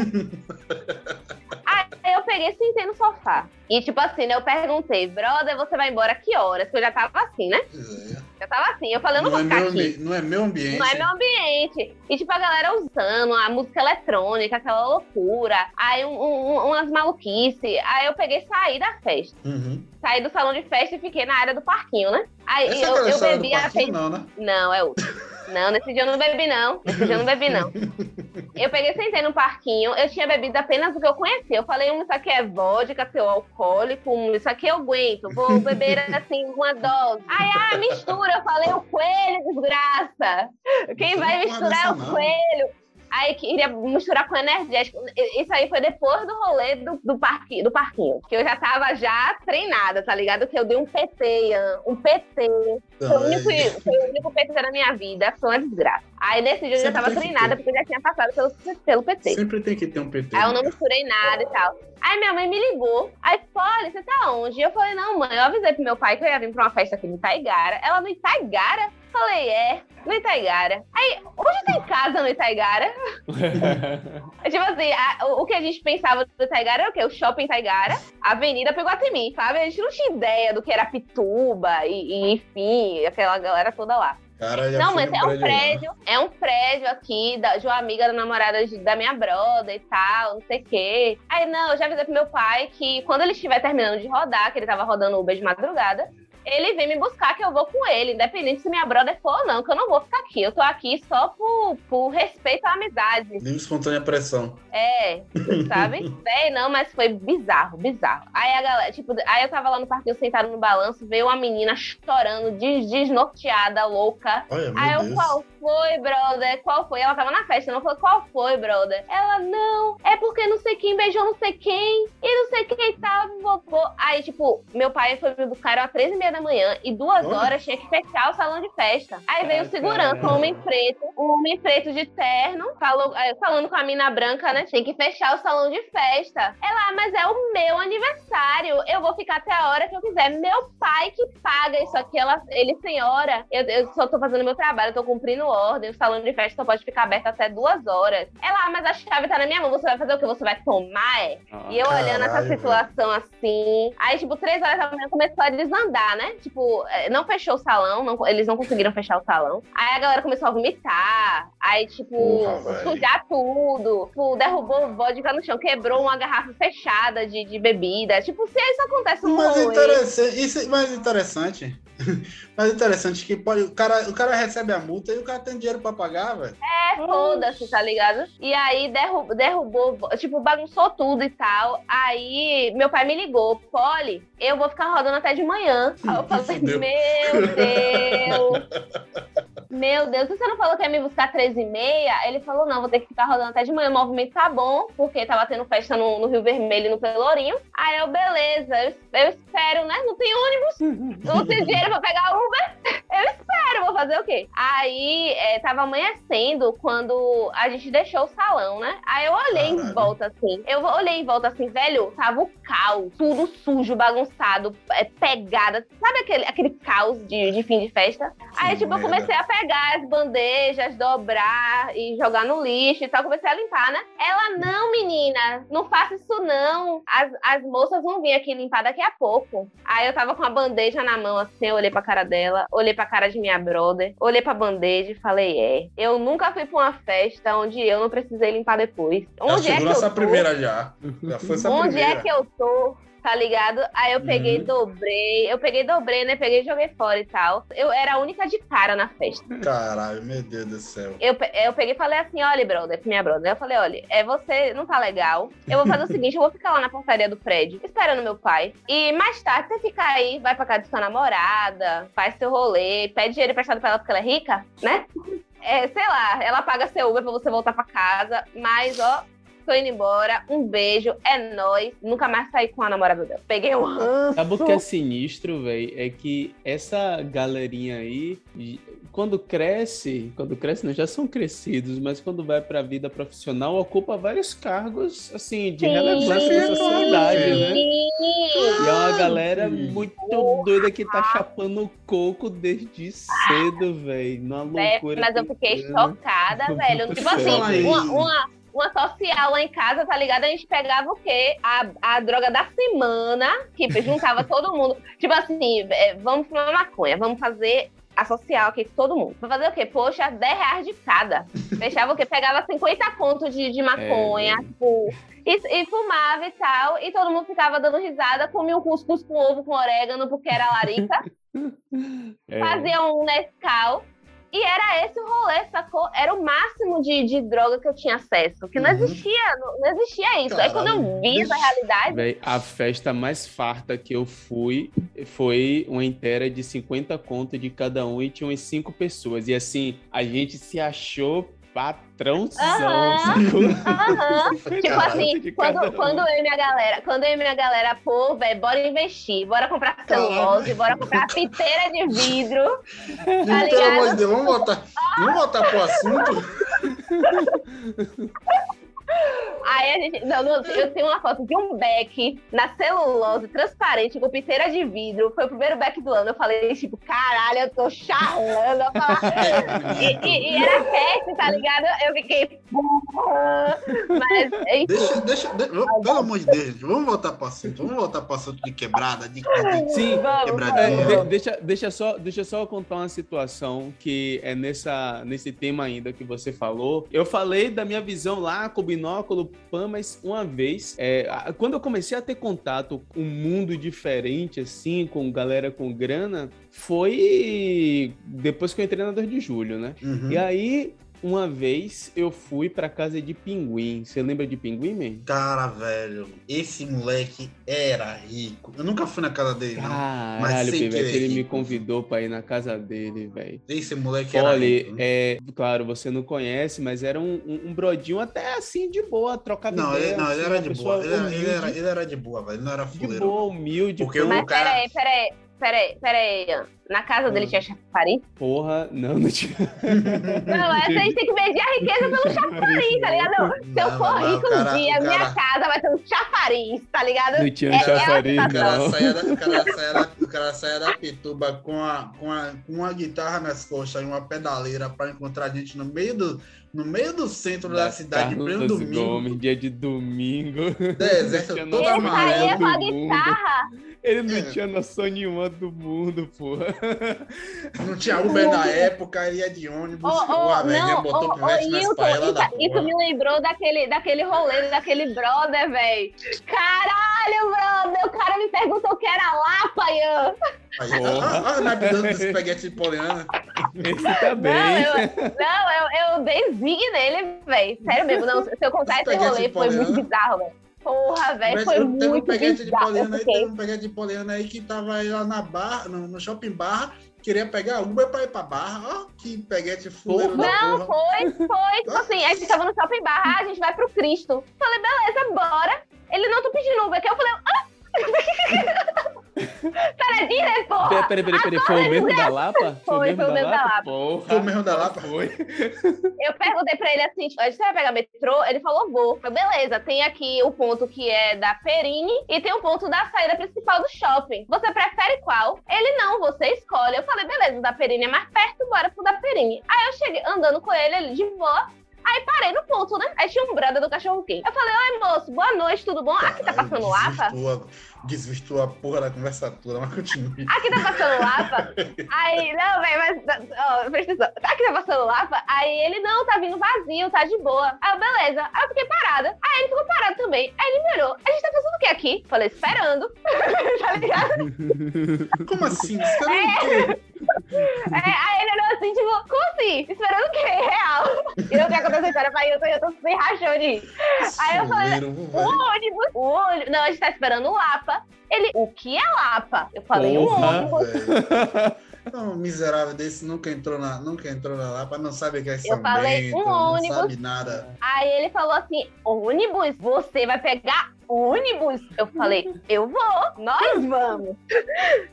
Aí eu peguei e sentei no sofá. E tipo assim, né? Eu perguntei, brother, você vai embora que horas? Porque eu já tava assim, né? É. Já tava assim. Eu falei, eu não, Não é, vou ficar meu, aqui. não é meu ambiente. Não é meu ambiente. E, tipo, a galera usando a música eletrônica, aquela loucura. Aí, um- um- umas maluquices. Aí eu peguei e saí da festa. Uhum. Saí do salão de festa e fiquei na área do parquinho, né? Aí Essa é eu, eu bebi a parquinho, não, né? Não, é outro. Não, nesse dia eu não bebi, não. Nesse dia eu não bebi, não. Eu peguei, sentei no parquinho, eu tinha bebido apenas o que eu conhecia. Eu falei, um, isso aqui é vodka, teu alcoólico, um, isso aqui eu aguento, vou beber assim, uma dose. Aí, ah, mistura, eu falei, o coelho, desgraça. Quem vai misturar é o coelho. Aí queria misturar com energético. Isso aí foi depois do rolê do, do, parqui, do parquinho. Que eu já tava já treinada, tá ligado? Que eu dei um PT, Ian, um PT. Foi o, único, foi o único PT da minha vida, foi uma desgraça. Aí nesse dia eu já tava treinada, porque eu já tinha passado pelo, pelo PT. Sempre tem que ter um PT. Aí eu não misturei nada e tal. Aí minha mãe me ligou. Aí, Polly, você tá onde? Eu falei, não, mãe, eu avisei pro meu pai que eu ia vir pra uma festa aqui no Itaigara. Ela, no Itaigara? Falei, é, no Itaigara. Aí, hoje tem casa no Itaigara? tipo assim, a- o, o que a gente pensava do Itaigara era o quê? O shopping Itaigara, a Avenida Peguatemi, sabe? A gente não tinha ideia do que era Pituba e, e, enfim, aquela galera toda lá. Cara, Não, mas é um lá. prédio, é um prédio aqui da, de uma amiga da namorada de- da minha brother e tal, não sei o quê. Aí, não, eu já avisei pro meu pai que quando ele estiver terminando de rodar, que ele tava rodando Uber de madrugada, ele vem me buscar que eu vou com ele, independente se minha brother for ou não, que eu não vou ficar aqui. Eu tô aqui só por, por respeito à amizade. Livre espontânea pressão. É, sabe? Véi, não, mas foi bizarro, bizarro. Aí a galera, tipo, aí eu tava lá no parquinho sentado no balanço, veio uma menina chorando, des- desnorteada, louca. Olha, Aí eu, Deus. qual foi, brother? Qual foi? Ela tava na festa, não falou, qual foi, brother? Ela, não, é porque não sei quem beijou não sei quem, e não sei quem tava, vovô. Aí, tipo, meu pai foi me buscar, era 13 e meia da manhã, e duas horas tinha que fechar o salão de festa. Aí veio o Ah, segurança, um homem preto, um homem preto de terno, falou, eh, falando com a mina branca, né? Tem que fechar o salão de festa. Ela, "Ah, mas é o meu aniversário, eu vou ficar até a hora que eu quiser. Meu pai que paga isso aqui, ela, ele, senhora, eu, eu só tô fazendo meu trabalho, eu tô cumprindo ordem, o salão de festa só pode ficar aberto até duas horas. Ela, "Ah, mas a chave tá na minha mão, você vai fazer o quê? Você vai tomar, é? E eu olhando essa situação assim. Aí, tipo, três horas da manhã começou a desandar, né? Tipo, eh, não fechou o salão, não- eles não conseguiram fechar o salão. Aí a galera começou a vomitar. Aí, tipo, Porra, sujar tudo. Tipo, derrubou vodka no chão, quebrou uma garrafa fechada de, de bebida. Tipo, se isso acontece no Mas interessante, isso é mais interessante. Mais interessante que pode, o cara, o cara recebe a multa e o cara tem dinheiro pra pagar, velho. É, foda-se, tá ligado? E aí derrubou, derrubou, tipo, bagunçou tudo e tal. Aí meu pai me ligou, Polly, eu vou ficar rodando até de manhã. Aí eu falei, Fudeu. meu Deus. Meu Deus, você não falou que ia me buscar três e meia? Ele falou, não, vou ter que ficar rodando até de manhã. O movimento tá bom, porque tava tendo festa no, no Rio Vermelho e no Pelourinho. Aí eu, beleza, eu, eu espero, né? Não tem ônibus, não tem dinheiro pra pegar Uber. Vou fazer o quê? Aí é, tava amanhecendo quando a gente deixou o salão, né? Aí eu olhei em Caralho. volta assim. Eu olhei em volta assim, velho, tava o caos, tudo sujo, bagunçado, é, pegada. Sabe aquele, aquele caos de, de fim de festa? Aí, tipo, eu comecei a pegar as bandejas, dobrar e jogar no lixo e tal. Comecei a limpar, né? Ela, não, menina, não faça isso não. As, as moças vão vir aqui limpar daqui a pouco. Aí eu tava com a bandeja na mão, assim, eu olhei pra cara dela, olhei pra cara de minha brother, olhei pra bandeja e falei, é, eu nunca fui pra uma festa onde eu não precisei limpar depois. Onde é que eu tô? primeira já. Já foi essa Onde primeira. é que eu tô? Tá ligado? Aí eu peguei, Uhum. dobrei. Eu peguei, dobrei, né? Peguei e joguei fora e tal. Eu era a única de cara na festa. Caralho, meu Deus do céu. Eu, eu peguei e falei assim: olha, brother, minha brother. Eu falei: olha, é, você não tá legal. Eu vou fazer o seguinte: eu vou ficar lá na portaria do prédio, esperando meu pai. E mais tarde você fica aí, vai pra casa de sua namorada, faz seu rolê, pede dinheiro emprestado pra ela porque ela é rica, né? É, sei lá, ela paga seu Uber pra você voltar pra casa, mas ó. Tô indo embora, um beijo, é nóis. Nunca mais saí com a namorada dela. Peguei um ranço. Sabe o que é sinistro, velho? É que essa galerinha aí, quando cresce, quando cresce, não, já são crescidos, mas quando vai pra vida profissional, ocupa vários cargos, assim, de Sim, relevância na sociedade, né? sim. E é uma galera Sim. muito doida que tá chapando coco desde cedo, velho. Numa É, loucura. mas eu fiquei chocada, velho. Tipo assim, uma, uma, uma social lá em casa, tá ligado? A gente pegava o quê? A, a droga da semana, que juntava todo mundo. Tipo assim, é, vamos fumar maconha, vamos fazer a social aqui com todo mundo. Vai fazer o quê? Poxa, 10 reais de cada. Fechava o quê? Pegava 50 contos de, de maconha, É. tipo, e, e fumava e tal, e todo mundo ficava dando risada, comia um cuscuz com ovo com orégano, porque era larica É. fazia um Nescau. E era esse o rolê, sacou? Era o máximo de, de droga que eu tinha acesso. Que não Uhum. existia, não, não existia isso. Aí quando eu vi essa realidade, Véi, a festa mais farta que eu fui foi uma inteira de 50 conto de cada um e tinha umas 5 pessoas. E assim, a gente se achou patrãozão, Aham. sacou? aham. Tipo assim, quando, um. quando eu e minha galera, quando eu e minha galera, pô, velho, bora investir, bora comprar celulose, bora comprar piteira de vidro. Tá pelo amor de Deus, vamos voltar, vamos voltar pro assunto. Aí a gente. Não, não, eu tenho uma foto de um beck na celulose transparente com piteira de vidro. Foi o primeiro beck do ano. Eu falei, tipo, caralho, eu tô charlando. Eu e, e- e era cat, tá ligado? Eu fiquei. Mas, enfim. Deixa, deixa, de- pelo amor de Deus, vamos voltar pro assunto. Vamos voltar pro assunto de quebrada, de, de- Sim, Vamos, Quebradinha. É, de- deixa, deixa, só, deixa eu só contar uma situação que é nessa, nesse tema ainda que você falou. Eu falei da minha visão lá com o binóculo pan, mas uma vez, é, quando eu comecei a ter contato com um mundo diferente, assim, com galera com grana, foi depois que eu entrei na 2 de julho, né? Uhum. E aí, uma vez, eu fui pra casa de pinguim. Você lembra de pinguim, man? Cara, velho, esse moleque era rico. Eu nunca fui na casa dele, não. Caralho, sei que Pivete, ele é ele me rico. convidou pra ir na casa dele, velho. Esse moleque era Olha, rico. é, claro, você não conhece, mas era um, um, um brodinho até assim de boa, trocava Não, ideia. ele, não, ele assim, era uma de boa. Ele era, ele, era, ele era de boa, velho. Ele não era de fuleiro. boa, humilde. Porque pô, o Mas cara- peraí, peraí, peraí, peraí. Na casa dele Hum. tinha chafariz? Porra, não, não tinha. Não, essa a gente tem que medir a riqueza pelo chafariz, tá ligado? Não, Se eu for rico cara- um dia, o minha cara- casa vai ter um chafariz, tá ligado? Não tinha É- é chafariz, O cara, não. saia da, o, cara saia da, o cara saia da Pituba com, a, com, a, com uma guitarra nas costas e uma pedaleira pra encontrar a gente no meio do, no meio do centro da, cidade, em Carlos pleno domingo. Gomes, dia de domingo. Deserto todo noção Ele saía com a guitarra. Ele não É. tinha noção nenhuma do mundo, porra. Não tinha Uber na época, ele ia de ônibus. Ô, ô, o Avenida não, botou ô, o pivete ô, nas Hilton, paelas da isso, isso porra. me lembrou daquele, daquele rolê, daquele brother, velho. Caralho, brother, o cara me perguntou o que era Lapa, Ian. Aí, Porra. Olha o naipe dando do espaguete de poliana. Esse tá bem. Não, eu, não, eu, eu dei zig nele, velho. Sério mesmo, não, se eu contar esse rolê, foi muito bizarro, velho. Porra, velho, foi eu- um muito de bizarro. Eu poliana fiquei- teve um peguete de poliana aí que tava lá na barra, no, no shopping barra, queria pegar Uber pra ir pra barra. Ó, que peguete fuleiro Não, foi, foi. Tipo assim, a gente tava no shopping bar, ah, a gente vai pro Cristo. Falei, beleza, bora. Ele não tô pedindo Uber, que eu falei, ah! Pera, dire, porra! Peraí, peraí, peraí, peraí. Foi o mesmo da Lapa? Foi, foi o mesmo da Lapa. Foi o mesmo da Lapa? Foi. Eu perguntei pra ele assim, tipo, você vai pegar metrô? Ele falou, vou. Eu falei, beleza, tem aqui o ponto que é da Perini e tem o ponto da saída principal do shopping. Você prefere qual? Ele, não, você escolhe. Eu falei, beleza, o da Perini é mais perto, bora pro da Perini. Aí eu cheguei andando com ele, ele de boa. Aí parei no ponto, né? Aí tinha um brother do cachorro quente. Eu falei, oi moço, boa noite, tudo bom? Aqui tá passando Lapa? desvirtua a porra da conversa toda, mas continue. Aqui tá passando Lapa? Aí, não, velho, mas. Ó, presta atenção. Aqui tá passando Lapa? Aí ele, não, tá vindo vazio, tá de boa. Aí eu, beleza. Aí eu fiquei parada. Aí ele ficou parado também. Aí ele me olhou. A gente tá fazendo o quê aqui? Falei, esperando. tá ligado? Como assim? O quê? É, aí ele olhou assim, tipo, como assim? Esperando o quê? Real. E não quer contar essa história pra eu tô, eu tô sem rachão de. Aí eu falei, O ônibus, o ônibus. Não, a gente tá esperando o Lapa. Ele, o que é Lapa? Eu falei, o ônibus. Não, um miserável desse nunca entrou na, nunca entrou na Lapa, não sabe o que é São falei, Bento, um não ônibus. sabe nada. Aí ele falou assim: ônibus? Você vai pegar ônibus? Eu falei: eu vou, nós vamos.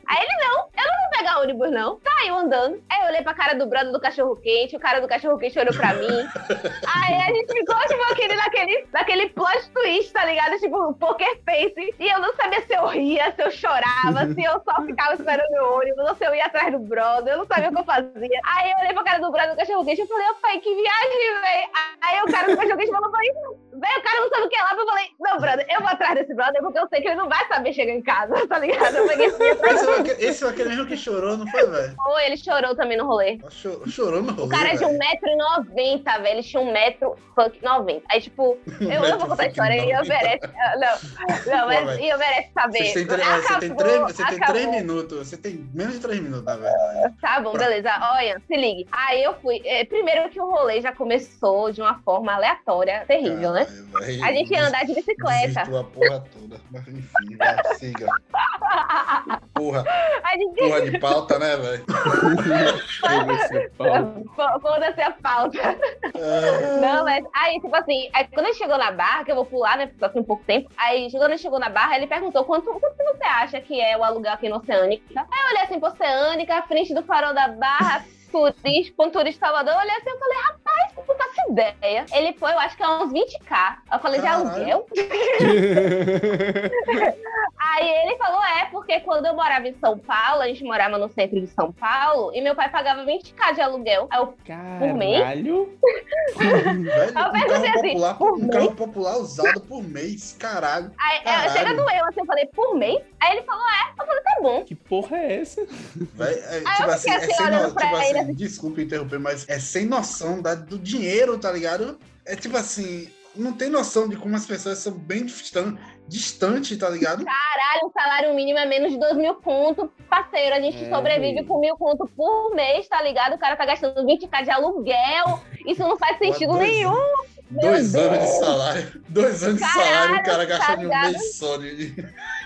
Aí ele: não, eu não vou pegar ônibus, não. Saiu andando. Aí eu olhei pra cara do brother do cachorro quente, o cara do cachorro quente olhou pra mim. Aí a gente ficou, tipo, aquele, naquele, naquele plot twist, tá ligado? Tipo, poker face. E eu não sabia se eu ria, se eu chorava, se eu só ficava esperando o ônibus, ou se eu ia atrás do brother, eu não sabia o que eu fazia. Aí eu olhei pra cara do brother do cachorro quente e falei, ô pai, que viagem, velho. Aí o cara do cachorro quente falou, falei, velho, o cara não sabe o que é lá. Eu falei, não, brother, eu vou atrás desse brother porque eu sei que ele não vai saber chegar em casa, tá ligado? Eu peguei esse Esse aquele, esse foi aquele mesmo que chorou, não foi, velho? Pô, ele chorou também no rolê. Chorou, chorou no rolê, O cara é de velho. 1,90m, velho. Ele tinha 1,90m. Aí, tipo, eu não vou contar a história, e eu merece. Não, não, mas e eu merece saber. Você tem, três- é, você tem, Acabou, três, você tem acabou. três minutos. Você tem menos de três minutos, na verdade. Tá bom, beleza. Olha, se ligue. Aí eu fui. é, primeiro que o rolê já começou de uma forma aleatória, terrível, né? A gente ia andar de bicicleta. A porra toda. Mas enfim, vai, siga. Porra, gente. porra de pauta, né, velho? Foda-se, a pauta. Ah, Não, mas aí, tipo assim, aí, quando ele chegou na barra, que eu vou pular, né? Porque só tem pouco tempo. Aí, quando ele chegou na barra, ele perguntou quanto, quanto você acha que é o aluguel aqui no Oceânica. Aí eu olhei assim pro Oceânica, à frente do farol da barra, turista, com turista Salvador. Eu olhei assim, eu falei, rapaz, não faço ideia. Ele foi, eu acho que é uns 20k. Eu falei, de Caralho. aluguel? Aí ele falou, é, porque quando eu morava em São Paulo, a gente morava no centro de São Paulo, e meu pai pagava 20k de aluguel. Aí eu, mês? Caralho. um Eu carro, assim, popular, por um carro popular usado por mês, caralho. aí, Caralho. chega doeu, assim, eu falei, por mês? Aí ele falou, é. Eu falei, tá bom. Que porra é essa? Véi, é, Aí tipo eu assim, fiquei é assim, sem olhando no- pra tipo ele, assim, desculpa interromper, mas é sem noção da, do dinheiro, tá ligado? É tipo assim, não tem noção de como as pessoas são bem distan- distantes, tá ligado? Caralho, o salário mínimo é menos de dois mil conto. Parceiro, a gente É, sobrevive com mil conto por mês, tá ligado? O cara tá gastando 20k de aluguel. Isso não faz sentido nenhum. Meu Dois Deus. anos de salário. Dois anos de Caralho, salário, o cara tá gastando em um mês só de.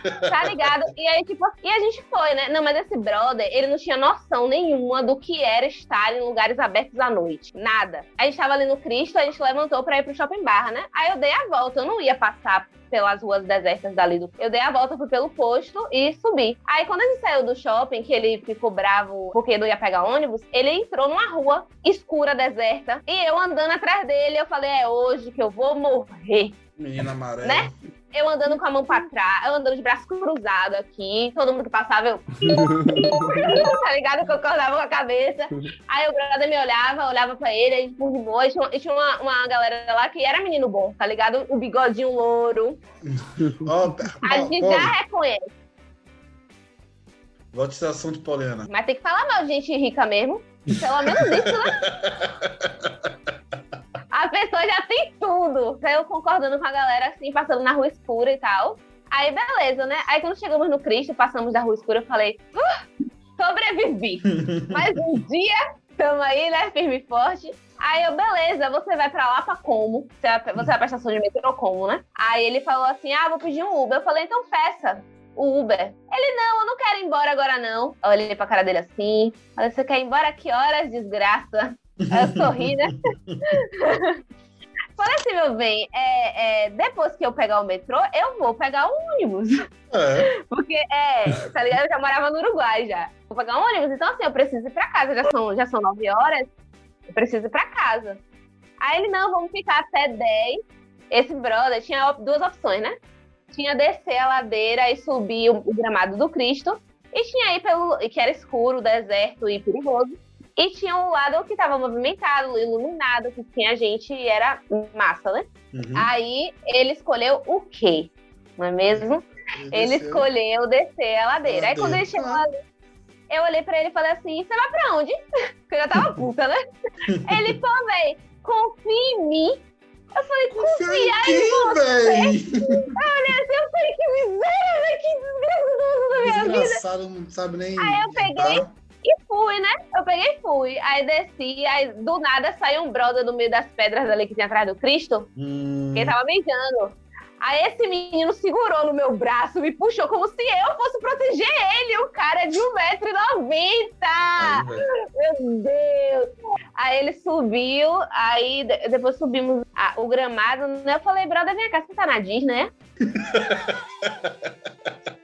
Tá ligado? E aí, tipo, e a gente foi, né? Não, mas esse brother, ele não tinha noção nenhuma do que era estar em lugares abertos à noite. Nada. A gente tava ali no Cristo, a gente levantou pra ir pro shopping barra, né? Aí eu dei a volta, eu não ia passar pelas ruas desertas dali do. Eu dei a volta, fui pelo posto e subi. Aí quando gente saiu do shopping, que ele ficou bravo porque não ia pegar ônibus, ele entrou numa rua escura, deserta, e eu andando atrás dele, eu falei, é hoje que eu vou morrer. Menina amarela. Né? Eu andando com a mão pra trás, eu andando de braço cruzado aqui, todo mundo que passava, eu. tá ligado? Que eu acordava com a cabeça. Aí o brother me olhava, olhava pra ele, aí tipo, de boa. E tinha, e tinha uma, uma galera lá que era menino bom, tá ligado? O bigodinho louro. Ó, A gente Poli, já reconhece. Volte esse assunto, Poliana. Mas tem que falar mal de gente rica mesmo. Pelo menos isso, né? A pessoa já tem tudo. Aí eu concordando com a galera, assim, passando na rua escura e tal. Aí, beleza, né? Aí quando chegamos no Cristo, passamos da rua escura, eu falei, "Uh, sobrevivi. Mais um dia, tamo aí, né? Firme e forte. Aí eu, beleza, você vai pra lá pra como? Você vai, você vai pra estação de metrô como, né? Aí ele falou assim, ah, vou pedir um Uber. Eu falei, então peça. o Uber. Ele, não, eu não quero ir embora agora, não. Eu olhei pra cara dele assim. Falei, você quer ir embora? Que horas, desgraça? Aí eu sorri, né? Falei assim, meu bem, é, é, depois que eu pegar o metrô, eu vou pegar o ônibus. É. Porque, é, tá ligado? Eu já morava no Uruguai já. Vou pegar um ônibus, então assim, eu preciso ir pra casa. Já são, já são nove horas, eu preciso ir pra casa. Aí ele, não, vamos ficar até 10. Esse brother tinha duas opções, né? Tinha descer a ladeira e subir o, o gramado do Cristo. E tinha ir pelo. que era escuro, deserto e perigoso. E tinha um lado que tava movimentado, iluminado, que tinha gente e era massa, né? Uhum. Aí ele escolheu o quê? Não é mesmo? Ele desceu. escolheu descer a ladeira. Aí quando ele chegou ali, eu olhei pra ele e falei assim: você vai pra onde? Porque eu já tava puta, né? ele, pô, véi, confia em mim. Eu falei, Confia em em quem, véi? Eu falei, que miséria, né? que desgraça da minha vida. Desgraçado, não sabe nem. Aí eu peguei- editar. E fui, né? Eu peguei e fui. Aí desci, aí do nada saiu um brother no meio das pedras ali que tinha atrás do Cristo. Hum, que tava beijando. Aí esse menino segurou no meu braço, me puxou como se eu fosse proteger ele. O cara é de 1,90m. aí, véi. Meu Deus! Aí ele subiu, aí de- depois subimos a- o gramado. Né? Eu falei, brother, vem cá, você tá na Disney, né?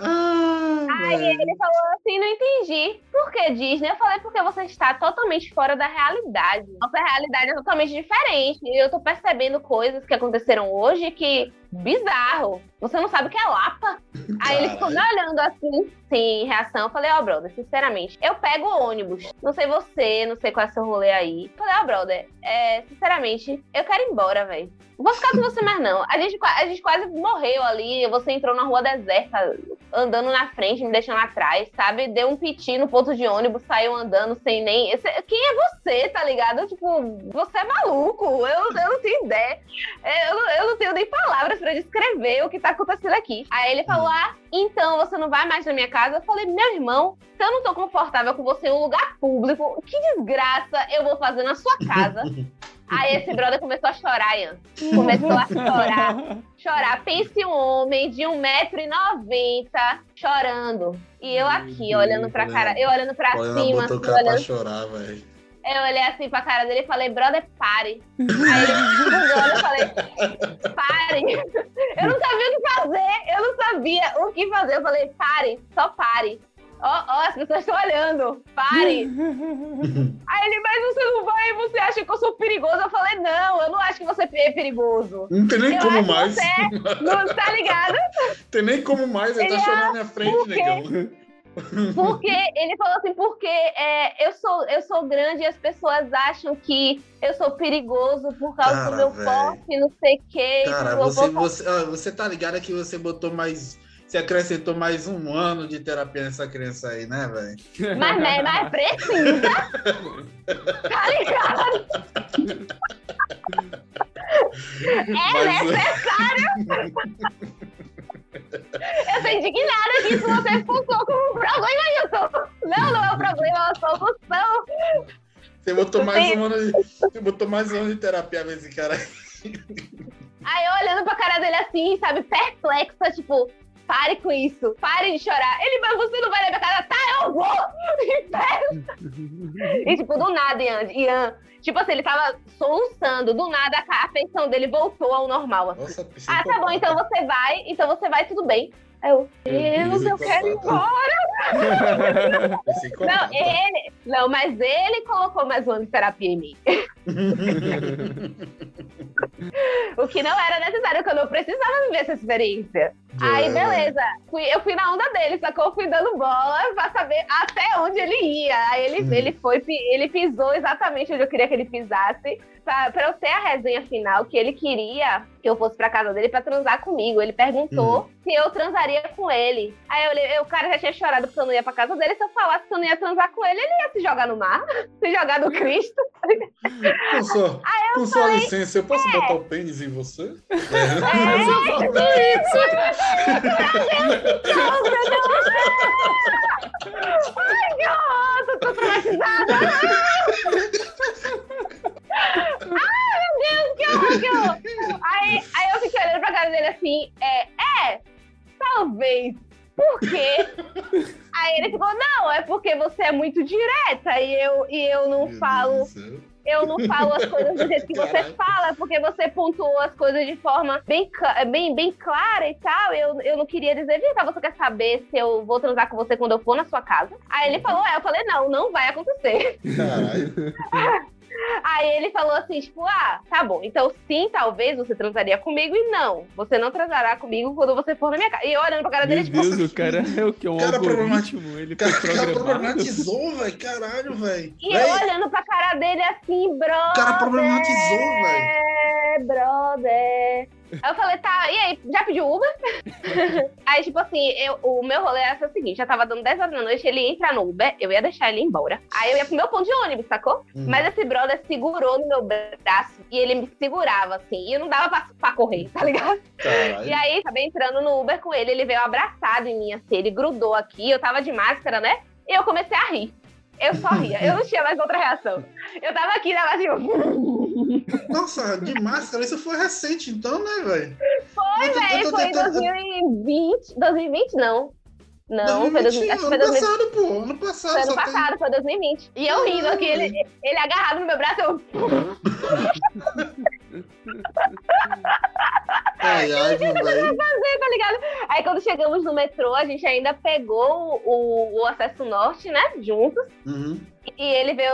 Ah, Aí ele falou assim, não entendi. Por que Disney? Eu falei, porque você está totalmente fora da realidade. Nossa realidade é totalmente diferente. E eu tô percebendo coisas que aconteceram hoje que... Bizarro. Você não sabe o que é Lapa. Aí ele ficou me olhando assim, sem reação. Eu falei, ó, brother, sinceramente, eu pego o ônibus. Não sei você, não sei qual é seu rolê aí. Eu falei, ó, brother, é, sinceramente, eu quero ir embora, velho. Não vou ficar com você mais, não. A gente, a gente quase morreu ali. Você entrou na rua deserta, andando na frente, me deixando atrás, sabe? Deu um piti no ponto de ônibus, saiu andando sem nem. Esse- Quem é você, tá ligado? Tipo, você é maluco. Eu, eu não tenho ideia. É, Eu não, eu não tenho nem palavras pra descrever o que tá acontecendo aqui. Aí ele falou: Ah, então você não vai mais na minha casa? Eu falei: Meu irmão, se eu não tô confortável com você em um lugar público, que desgraça eu vou fazer na sua casa? Aí esse brother começou a chorar, Ian. Começou a chorar. Chorar. Pense um homem de 1,90m chorando. E eu aqui, Meu olhando pra cara, eu olhando pra Olha, cima, botou o cara pra olhando chorar, velho. Eu olhei assim pra cara dele e falei, brother, pare. Aí ele bugando, eu falei, pare. Eu não sabia o que fazer, eu não sabia o que fazer. Eu falei, pare, só pare. Ó, ó, as pessoas estão olhando, pare. Aí ele, mas você não vai, você acha que eu sou perigoso? Eu falei, não, eu não acho que você é perigoso. Não tem nem Eu como mais. você Não tá ligado? Tem nem como mais, ele, Ele tá chorando na minha frente, negão. Porque ele falou assim, porque é, eu, sou, eu sou grande e as pessoas acham que eu sou perigoso por causa Cara, do meu véi. porte, não sei o quê. Cara, você, você, ó, você tá ligado que você botou mais. Você acrescentou mais um ano de terapia nessa criança aí, né, velho? Mas, né, mas precisa. tá ligado? É necessário. Eu tô indignada que isso você expulsou como um problema, Nilson. Não, não é um problema, é uma solução. Você botou mais um ano de, você botou mais um ano de terapia pra esse cara aí. Aí eu olhando pra cara dele assim, sabe, perplexa, tipo, pare com isso, pare de chorar. Ele, mas você não vai na minha casa? Tá, eu vou! E. E tipo, do nada, Ian, Ian, tipo assim, ele tava soluçando, do nada a afeição dele voltou ao normal. assim. Nossa, Ah, tá bom, então você vai, então você vai, tudo bem. Eu, Deus, eu quero ir embora. Não, ele, não, mas ele colocou mais um ano de terapia em mim. O que não era necessário, que eu não precisava viver essa experiência. Aí, É. beleza. Fui, eu fui na onda dele, sacou? Fui dando bola pra saber até onde ele ia. Aí ele, Uhum. ele foi, ele pisou exatamente onde eu queria que ele pisasse. Pra, pra eu ter a resenha final, que ele queria que eu fosse pra casa dele pra transar comigo. Ele perguntou Uhum. se eu transaria com ele. Aí eu, olhei- o cara já tinha chorado porque eu não ia pra casa dele. Se eu falasse que eu não ia transar com ele, ele ia se jogar no mar, se jogar no Cristo. Com sua, com sua licença, eu posso botar o pênis em você? Ai, que horror, tô traumatizada. Ai, meu Deus, que horror, que horror. Aí, aí eu fiquei olhando pra cara dele assim, é, é, uma vez. Por quê? Aí ele ficou, não, é porque você é muito direta e eu, e eu não Meu falo eu não falo as coisas do jeito que você Caralho. fala, porque você pontuou as coisas de forma bem, bem, bem clara e tal. Eu, eu não queria dizer, cá, você quer saber se eu vou transar com você quando eu for na sua casa? Aí ele falou, é, eu falei, não, não vai acontecer. Caralho. Aí ele falou assim, tipo, ah, tá bom, então sim, talvez você transaria comigo e não, você não transará comigo quando você for na minha casa. E eu olhando pra cara dele, Meu tipo, Deus, o cara é o que? Um Cara algoritmo? Ele O cara, foi cara problematizou, velho. Caralho, velho. e eu olhando pra cara dele assim, brother. O cara problematizou, velho. É, brother. Aí eu falei, tá, e aí, já pediu Uber? aí, tipo assim, eu, o meu rolê era o seguinte, já tava dando 10 horas da noite, ele ia entrar no Uber, eu ia deixar ele embora. Aí eu ia pro meu ponto de ônibus, sacou? Hum. Mas esse brother segurou no meu braço e ele me segurava, assim, e não dava pra, pra correr, tá ligado? Caralho. E aí, acabei entrando no Uber com ele, ele veio abraçado em mim, assim, ele grudou aqui, eu tava de máscara, né? E eu comecei a rir. Eu só ria, eu não tinha mais outra reação. Eu tava aqui, tava tipo... Nossa, de máscara, isso foi recente, então, né, velho? Foi, velho, foi em tentando- 2020. 2020, não. Não, foi 2020. Acho que foi ano 2020. passado, pô. Ano passado. Foi ano só tem- passado, foi 2020. E eu rindo aqui, ele, ele agarrado no meu braço, eu. Ai, ai, velho. tá ligado? Aí quando chegamos no metrô, a gente ainda pegou o, o acesso norte, né? Juntos. Uhum. E ele veio.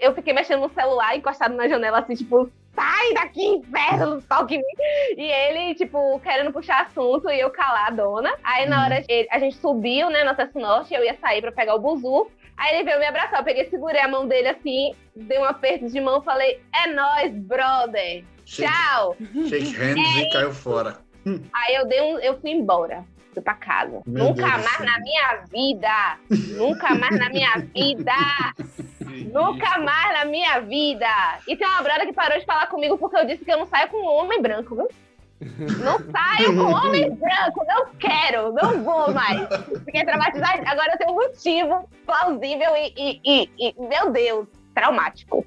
Eu fiquei mexendo no celular, encostado na janela, assim, tipo, sai daqui, inferno, toque em mim. E ele, tipo, querendo puxar assunto e eu calar a dona. Aí na Uhum. hora a gente subiu, né, no acesso norte, eu ia sair pra pegar o buzu. Aí ele veio me abraçar, eu peguei, segurei a mão dele assim, dei um aperto de mão, falei, é nóis, brother. Tchau. shake hands e caiu fora. Aí eu dei um, eu fui embora. Fui pra casa. Meu Nunca Deus mais na minha vida. Nunca mais na minha vida. Nunca mais na minha vida. E tem uma brother que parou de falar comigo porque eu disse que eu não saio com um homem branco, viu? Não saio com homem branco, não quero, não vou mais. Fiquei traumatizada. Agora eu tenho um motivo plausível e, e- e- e, meu Deus, traumático.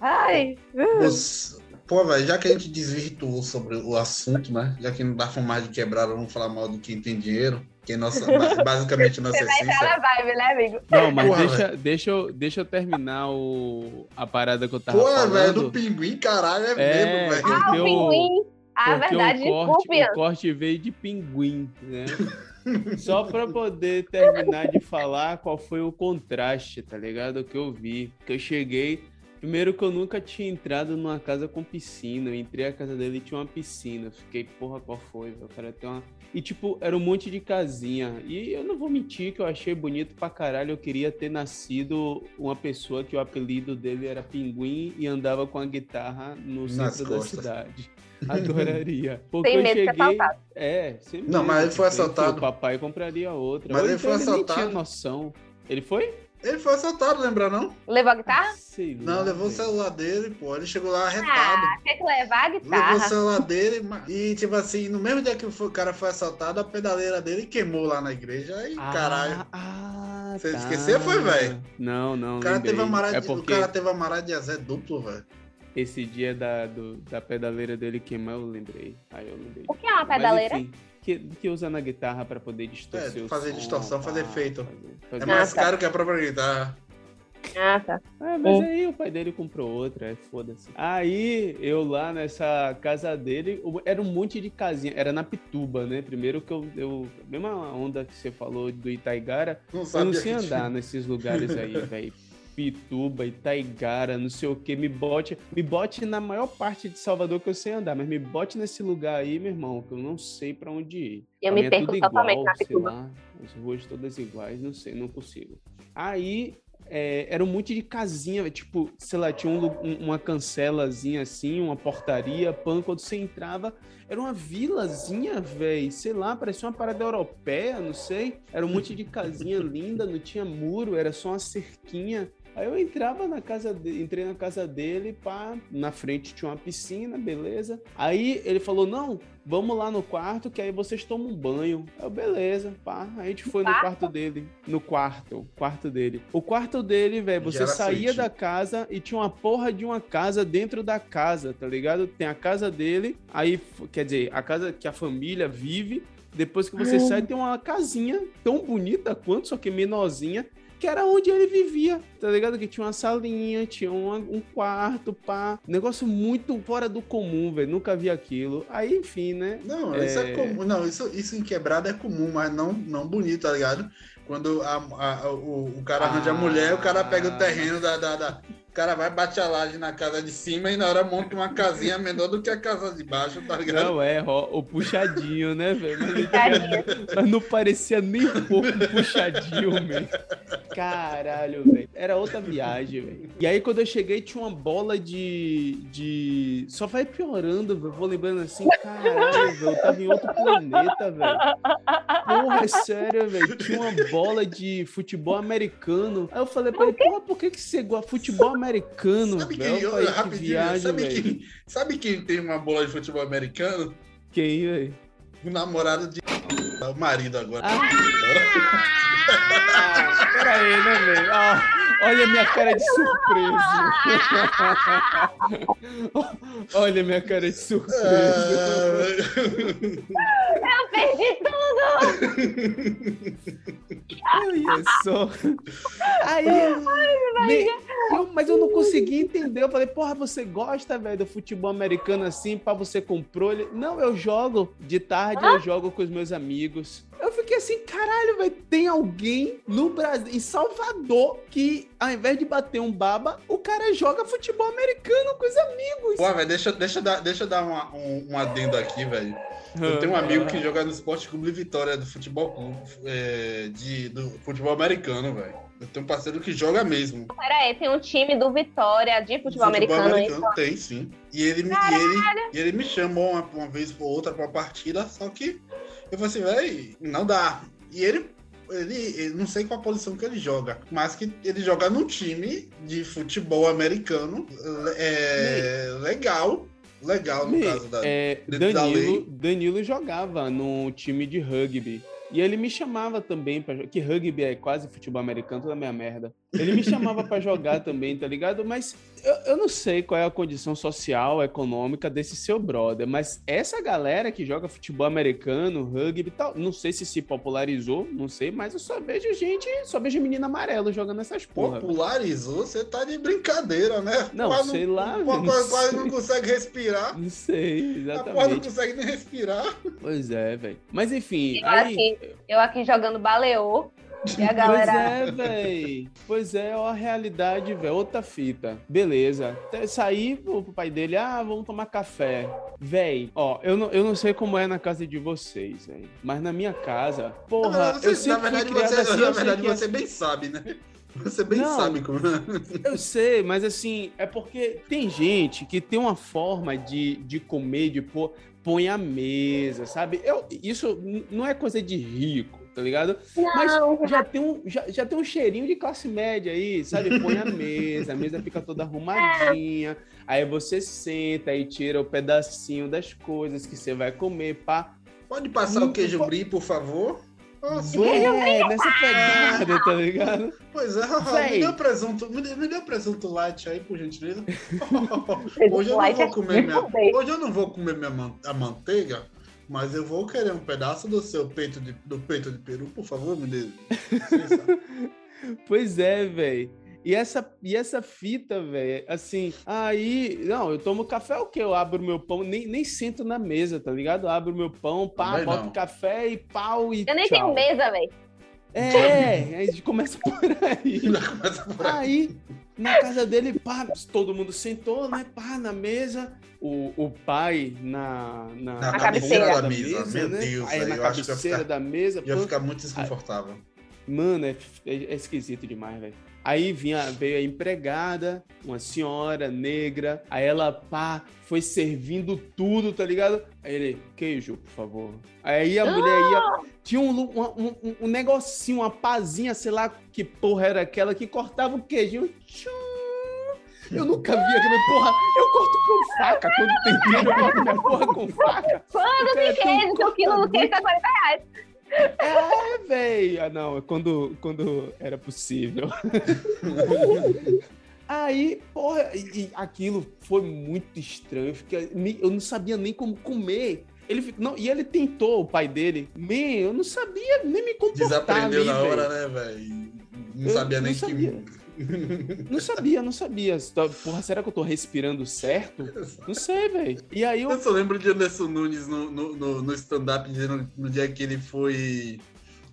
Ai, Os- Pô, velho, já que a gente desvirtuou sobre o assunto, né? Já que não dá pra mais de quebrada, vamos falar mal de quem tem dinheiro, que é nossa, ba- basicamente nossa você vai entrar essência. na vibe, né, amigo? Não, mas Porra, deixa, deixa, eu, deixa eu terminar o, a parada que eu tava Pô, falando. velho, do pinguim, caralho, é, É, mesmo, velho. Ah, o pinguim. Ah, Porque verdade, o corte, o corte veio de pinguim, né? Só pra poder terminar de falar qual foi o contraste, tá ligado? Que eu vi. Que eu cheguei. Primeiro que eu nunca tinha entrado numa casa com piscina. Eu entrei na casa dele e tinha uma piscina. Fiquei, porra, qual foi? velho? O cara tem uma. E, tipo, era um monte de casinha. E eu não vou mentir que eu achei bonito pra caralho. Eu queria ter nascido uma pessoa que o apelido dele era Pinguim e andava com a guitarra no Nas centro da costas. cidade. Adoraria. Porque Sem eu medo de ser cheguei. assaltado. É, sem Não, medo, mas ele foi porque assaltado. O papai compraria outra. Mas Ou ele então foi nem assaltado. tinha noção. Ele foi? Ele foi assaltado, lembra não? Levou a guitarra? Sei lá, Não, levou o celular dele, pô. Ele chegou lá arretado. Ah, tem que levar a Levou o guitarra. celular dele e, tipo assim, no mesmo dia que o cara foi assaltado, a pedaleira dele queimou lá na igreja. Aí, Ah, caralho. Ah, Você tá. esqueceu, foi, velho? Não, não. O cara, lembrei. teve amarado, é de- porque o cara teve amarado de azé duplo, velho. esse dia da, do- da pedaleira dele queimar, eu lembrei. Aí eu lembrei. O que é uma Mas, pedaleira? enfim, que, que usa na guitarra pra poder distorcer É, o fazer som, distorção, fazer efeito. fazer- É mais Ah, tá. caro que a própria guitarra. Ah, tá. É, mas aí o pai dele comprou outra, é foda-se. Aí eu lá nessa casa dele, era um monte de casinha, era na Pituba, né? Primeiro que eu, eu mesma onda que você falou do Itaigara, Não eu não sei que andar tinha. nesses lugares aí, velho. Pituba, Itaigara, não sei o que, me bote, me bote na maior parte de Salvador que eu sei andar, mas me bote nesse lugar aí, meu irmão, que eu não sei pra onde ir. Eu Pra me é perco tudo totalmente igual, na sei Pituba. lá, as ruas todas iguais, não sei, não consigo. Aí é, era um monte de casinha, tipo, sei lá, tinha um um- uma cancelazinha assim, uma portaria, pan, quando você entrava, era uma vilazinha, velho, sei lá, parecia uma parada europeia, não sei. Era um monte de casinha linda, não tinha muro, era só uma cerquinha. Aí eu entrava na casa dele, entrei na casa dele, pá, na frente tinha uma piscina, beleza. Aí ele falou: "Não, vamos lá no quarto que aí vocês tomam um banho". Eu, beleza, pá. A gente foi no Quarto? quarto dele, no quarto, quarto dele. O quarto dele, velho, você saía suíte. da casa e tinha uma porra de uma casa dentro da casa, tá ligado? Tem a casa dele, aí, quer dizer, a casa que a família vive Depois que você sai, tem uma casinha tão bonita quanto, só que menorzinha, que era onde ele vivia, tá ligado? Que tinha uma salinha, tinha uma- um quarto, pá. Negócio muito fora do comum, velho. Nunca vi aquilo. Aí, enfim, né? Não, isso é É. comum. Não, isso, isso em quebrada é comum, mas não, não bonito, tá ligado? Quando a, a- o, o cara arranja a Ah. mulher, o cara pega o terreno da, da, da- O cara vai bate a laje na casa de cima e na hora monta uma casinha menor do que a casa de baixo, tá ligado? Não é, ó, o puxadinho, né, velho? Mas, não Tadinho. Mas não parecia nem um pouco puxadinho, velho. Caralho, velho. Era outra viagem, velho. E aí, quando eu cheguei, tinha uma bola de. de... Só vai piorando, velho. Vou lembrando assim, caralho, velho. Eu tava em outro planeta, velho. Porra, é sério, velho. Tinha uma bola de futebol americano. Aí eu falei pra ele, porra, por que, que você gosta de futebol americano, Sabe velho? quem, Eu falei, que rapidinho, viagem, sabe, quem, sabe quem tem uma bola de futebol americano? Quem, velho? O namorado de. O marido agora. Ah, pera aí, né, velho? Ah, olha a minha cara de surpresa. olha a minha cara de surpresa. Ah, Eu perdi tudo! Olha só. Aí, me- eu- mas eu não consegui entender. Eu falei, porra, você gosta, velho, do futebol americano assim? Pra você comprou? Ele, não, eu jogo. De tarde eu jogo com os meus amigos. Eu fiquei assim, caralho, velho, tem alguém no Brasil, em Salvador, que ao invés de bater um baba, o cara joga futebol americano com os amigos. Pô, velho, deixa, deixa, eu dar, deixa eu dar uma- um, um adendo aqui, velho. Eu tenho um amigo que joga no Esporte Clube Vitória do futebol clube, é, de, do futebol americano, velho. Eu tenho um parceiro que joga mesmo. Pera aí, tem um time do Vitória de futebol, americano aí. tem, sim. E ele, me- e ele, e ele me chamou uma, uma vez ou outra pra partida, só que eu falei assim, velho, não dá. E ele, ele, ele- não sei qual posição que ele joga, mas que ele joga num time de futebol americano é, legal. Legal, no caso da. é, dentro da Danilo, lei. Danilo jogava no time de rugby. E ele me chamava também para que rugby é quase futebol americano, toda minha merda. Ele me chamava pra jogar também, tá ligado? Mas eu, eu não sei qual é a condição social, econômica desse seu brother, mas essa galera que joga futebol americano, rugby e tal, não sei se se popularizou, não sei, mas eu só vejo gente, só vejo menino amarelo jogando essas porra. Popularizou, você tá de brincadeira, né? Não, Quase sei lá, Quase, não quase, quase não consegue respirar. Não sei, A porra não exatamente. consegue nem respirar. Pois é, velho. Mas enfim, Eu aí. aqui, eu aqui jogando baleô. E a galera. Pois é, véi. Pois é, ó a realidade, velho. Outra fita. Beleza. Até Saí pro pro pai dele, ah, vamos tomar café. Véi, ó, eu não, eu não sei como é na casa de vocês, véi. Mas na minha casa, porra, Na verdade, eu você- na sempre verdade, você, assim, na verdade que é- você bem sabe, né? Você bem Não. sabe como é. Eu sei, mas assim, é porque tem gente que tem uma forma de, de comer, de pôr, põe a mesa, sabe? Eu, isso não é coisa de rico, tá ligado? Mas Não, já tem, um, já, já tem um cheirinho de classe média aí, sabe? Põe a mesa, a mesa fica toda arrumadinha, aí você senta e tira o pedacinho das coisas que você vai comer, pá. Pode passar Não, o queijo brie, por favor? Nossa, É, nessa pegada, tá ligado? Pois é, Véi. me o presunto, me dê, me o presunto light aí, por gentileza. Hoje eu não vou é comer minha, hoje eu não vou comer minha man- a manteiga, mas eu vou querer um pedaço do seu peito de, do peito de peru, por favor, me dê. licença. Pois é, velho. E essa, e essa fita, velho, assim, aí, não, eu tomo café o quê? Eu abro meu pão, nem, nem sento na mesa, tá ligado? Eu abro meu pão, pá, Também boto não. café e pau e Eu nem tchau. tenho mesa, velho. É, a gente começa por aí. Começa por aí. Aí, na casa dele, pá, todo mundo sentou, né, pá, na mesa. O, o pai na, na, Na cabeceira ponta da mesa, meu né? Deus, Aí velho, na eu acho que ia cabeceira ficar- da mesa, Ia pô, ficar muito desconfortável. Mano, é, é- é esquisito demais, velho. Aí vinha, veio a empregada, uma senhora negra, aí ela, pá, foi servindo tudo, tá ligado? Aí ele, queijo, por favor. Aí a mulher ia, tinha um, um, um- um negocinho, uma pazinha, sei lá que porra era aquela, que cortava o queijinho. Tchum. Eu nunca vi aquilo, porra, eu corto com faca, quando tem queijo eu corto minha porra com faca. Quando tem queijo, seu quilo do queijo tá 40 reais. É, véi. Ah, não, é quando, quando era possível. Aí, porra, e, e aquilo foi muito estranho. Eu, fiquei- me- eu não sabia nem como comer. Ele, fica- não, e ele tentou, o pai dele. Man, eu não sabia nem me comportar Desaprendeu ali, na velho. hora, né, velho? Não Eu sabia não nem sabia. que. Não sabia, não sabia. Tá- Porra, será que eu tô respirando certo? Não sei, velho. E aí eu. Eu só lembro de Anderson Nunes no, no, no- no stand-up dizendo no dia que ele foi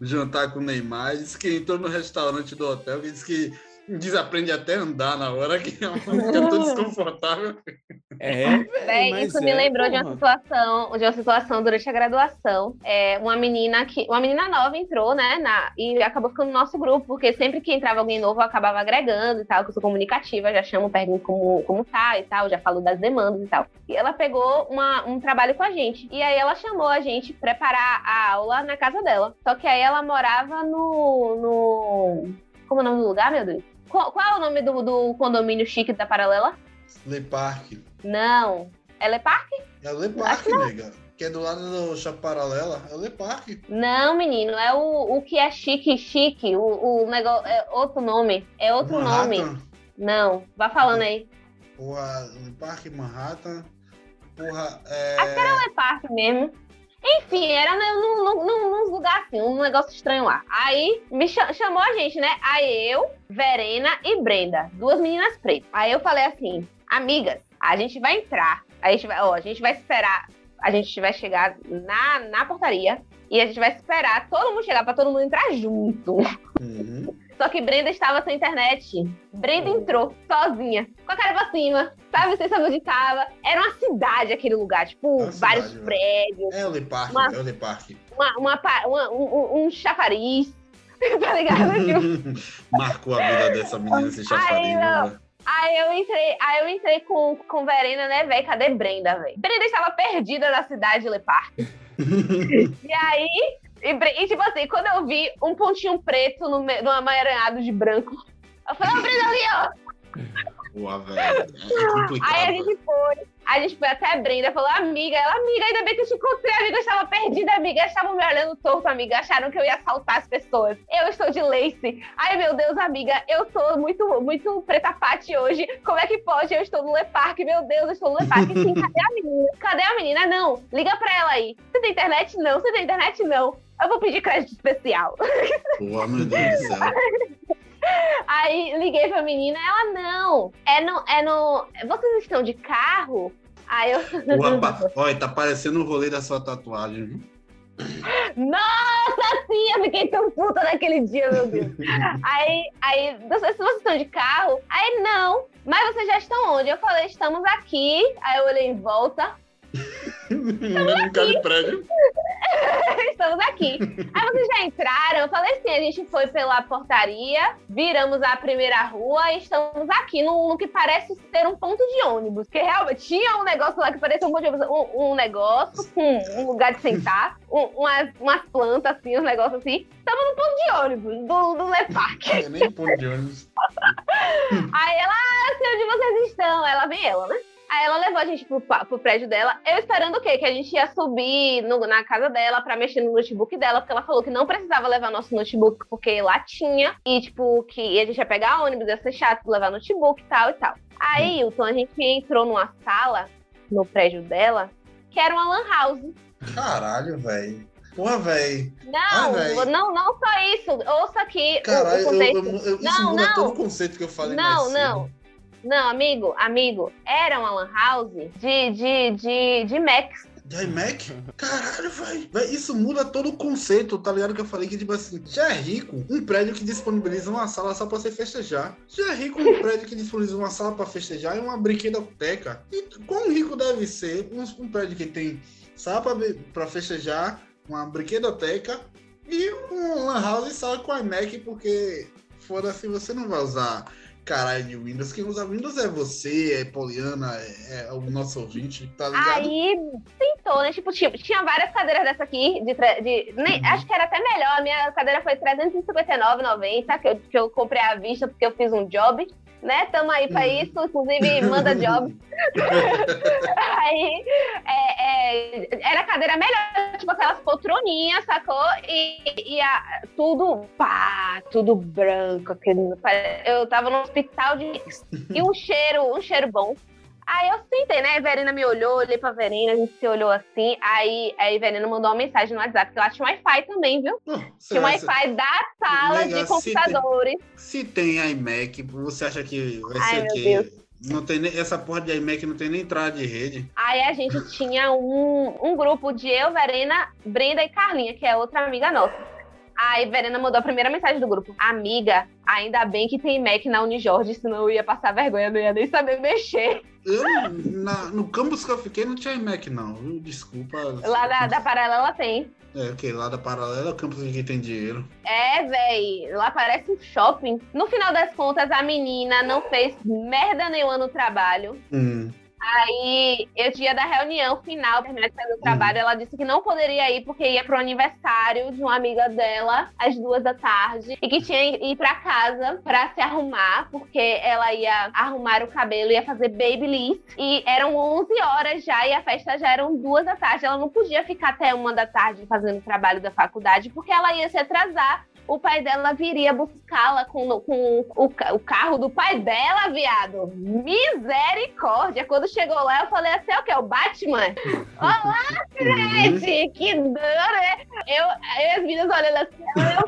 jantar com o Neymar, disse que entrou no restaurante do hotel, que disse que desaprende até andar na hora, que é fica tão desconfortável. É. Véi, mas isso me é, lembrou de uma porra. situação, de uma situação durante a graduação. É, uma menina que, uma menina nova entrou, né, na, e acabou ficando no nosso grupo, porque sempre que entrava alguém novo, eu acabava agregando e tal, que eu sou comunicativa, já chamo, pergunto como, como tá e tal, já falo das demandas e tal. E ela pegou uma- um trabalho com a gente. E aí ela chamou a gente preparar a aula na casa dela. Só que aí ela morava no. no como é o nome do lugar, meu Deus? Qual, qual é o nome do, do condomínio chique da Paralela? Le Parque. Não. É parque? É Le Parque, nega. Que é do lado do Chapa Paralela. É o Le Parque. Não, menino, é o, o que é chique, chique. O, o negócio. É outro nome. É outro nome. Manhattan. Não, vá falando aí. Porra, Le Parque, Manhattan. Porra, é. É parque mesmo. Enfim, era num, num, num, num lugar assim, um negócio estranho lá. Aí me cha- chamou a gente, né? Aí eu, Verena e Brenda, duas meninas pretas. Aí eu falei assim, amigas, a gente vai entrar, a gente vai, ó, a gente vai esperar, a gente vai chegar na, na portaria e a gente vai esperar todo mundo chegar pra todo mundo entrar junto. Uhum. Só que Brenda estava sem internet. Brenda entrou sozinha, com a cara pra cima, sabe? Sem saber onde tava. Era uma cidade aquele lugar, tipo, É uma vários cidade, velho. prédios, É o Le Parque, Mas- é o Le Parque. uma, uma, uma- um, um- chafariz. tá ligado? Tipo, Marcou a vida dessa menina esse chafariz. não. né? Aí eu entrei, aí eu entrei com, com Verena, né, velho? Cadê Brenda, velho? Brenda estava perdida na cidade de Le Parque. E aí, e, e tipo assim, quando eu vi um pontinho preto no, no amaranhado de branco, eu falei, ó, Brenda ali, ó. Porra, velho. É complicado. Aí a gente foi, a gente foi até a Brenda, falou, amiga, ela, amiga, ainda bem que eu te encontrei, amiga, eu estava perdida, amiga, estavam me olhando torto, amiga, acharam que eu ia assaltar as pessoas. Eu estou de lace. Ai, meu Deus, amiga, eu tô muito, muito preta pate hoje, como é que pode? Eu estou no Le Parque, meu Deus, eu estou no Le Parque. Sim, cadê a menina? Cadê a menina? Não, liga pra ela aí. Você tem internet? Não. Você tem internet? Não. Eu vou pedir crédito especial. Porra, meu Deus do céu. Aí liguei pra menina, ela não. É no, é no. Vocês estão de carro? Aí eu. Porra, pa- Olha, tá parecendo o rolê da sua tatuagem, viu? Nossa, sim, eu fiquei tão puta naquele dia, meu Deus. aí, aí, não sei se vocês estão de carro. Aí, não. Mas vocês já estão onde? Eu falei, estamos aqui. Aí eu olhei em volta. No mesmo cara de prédio. estamos aqui. Aí vocês já entraram? Eu falei assim, a gente foi pela portaria, viramos a primeira rua e estamos aqui no, no que parece ser um ponto de ônibus. Porque realmente tinha um negócio lá que parecia um ponto de ônibus, um, um negócio com um lugar de sentar, um- umas, umas plantas assim, uns negócios assim. Estamos no ponto de ônibus do, do Le Parque. É nem ponto de ônibus. Aí ela, sei onde vocês estão. Ela vem ela, né? Aí ela levou a gente pro, pro prédio dela. Eu esperando o quê? Que a gente ia subir no- na casa dela pra mexer no notebook dela, porque ela falou que não precisava levar nosso notebook, porque lá tinha. E, tipo, que a gente ia pegar ônibus, ia ser chato levar notebook e tal e tal. Aí, Hilton, a gente entrou numa sala no prédio dela, que era uma lan house. Caralho, velho. Porra, velho. Não, Ah, véi. não, não só isso. Ouça aqui Caralho, o eu, eu- eu- isso Não, muda não. todo o conceito que eu falei Não, mais cedo. não. Não, amigo, amigo, era uma lan house de, de, de, de Macs. IMac? Caralho, velho. Isso muda todo o conceito, tá ligado? Que eu falei que, tipo assim, já é rico um prédio que disponibiliza uma sala só pra você festejar. Já é rico um prédio que disponibiliza uma sala pra festejar e uma brinquedoteca. E quão rico deve ser um, um prédio que tem sala pra, pra festejar, uma brinquedoteca e um lan house só com iMac, porque foda-se, você não vai usar caralho de Windows. Quem usa Windows é você, é Poliana, é, é o nosso ouvinte, tá ligado? Aí tentou, né? Tipo, tipo, tinha várias cadeiras dessa aqui, de, de nem- Uhum. acho que era até melhor. A minha cadeira foi R$359,90, que eu, que eu comprei à vista porque eu fiz um job. Né? Tamo aí pra Uhum. isso, inclusive manda job. aí é, é, era a cadeira melhor, tipo aquelas poltroninhas, sacou? E, e a- tudo pá, tudo branco. Aquele, eu tava no hospital de. E um cheiro, um cheiro bom. Aí eu sentei, né? A Verena me olhou, olhei pra Verena, a gente se olhou assim. Aí, aí a Verena mandou uma mensagem no WhatsApp, que ela tinha Wi-Fi também, viu? Pô, Tinha Wi-Fi da sala Legal, de computadores. Se tem iMac, você acha que vai Ai, ser o meu quê? Não tem nem, essa porra de iMac não tem nem entrada de rede. Aí a gente tinha um, um grupo de eu, Verena, Brenda e Carlinha, que é outra amiga nossa. Aí Verena mandou a primeira mensagem do grupo. Amiga, ainda bem que tem Mac na Unijorge, senão eu ia passar vergonha, não ia nem saber mexer. Eu, na- no campus que eu fiquei, não tinha iMac, não. viu? Desculpa. Lá da, da Paralela tem. É, ok, lá da Paralela é o campus de quem tem dinheiro. É, véi, lá parece um shopping. No final das contas, a menina não fez merda nenhuma no trabalho. Hum. Aí, eu tinha da reunião final, terminar de fazer o trabalho, ela disse que não poderia ir porque ia pro aniversário de uma amiga dela às duas da tarde e que tinha que ir pra casa pra se arrumar, porque ela ia arrumar o cabelo, ia fazer babyliss e eram 11 horas já e a festa já eram duas da tarde. Ela não podia ficar até uma da tarde fazendo o trabalho da faculdade porque ela ia se atrasar. O pai dela viria buscá-la com, com o, o carro do pai dela, viado. Misericórdia. Quando chegou lá, eu falei assim: é o que? O Batman? Olá, Uhum. gente, que dor, né? Eu, eu e as meninas olhando assim, eu...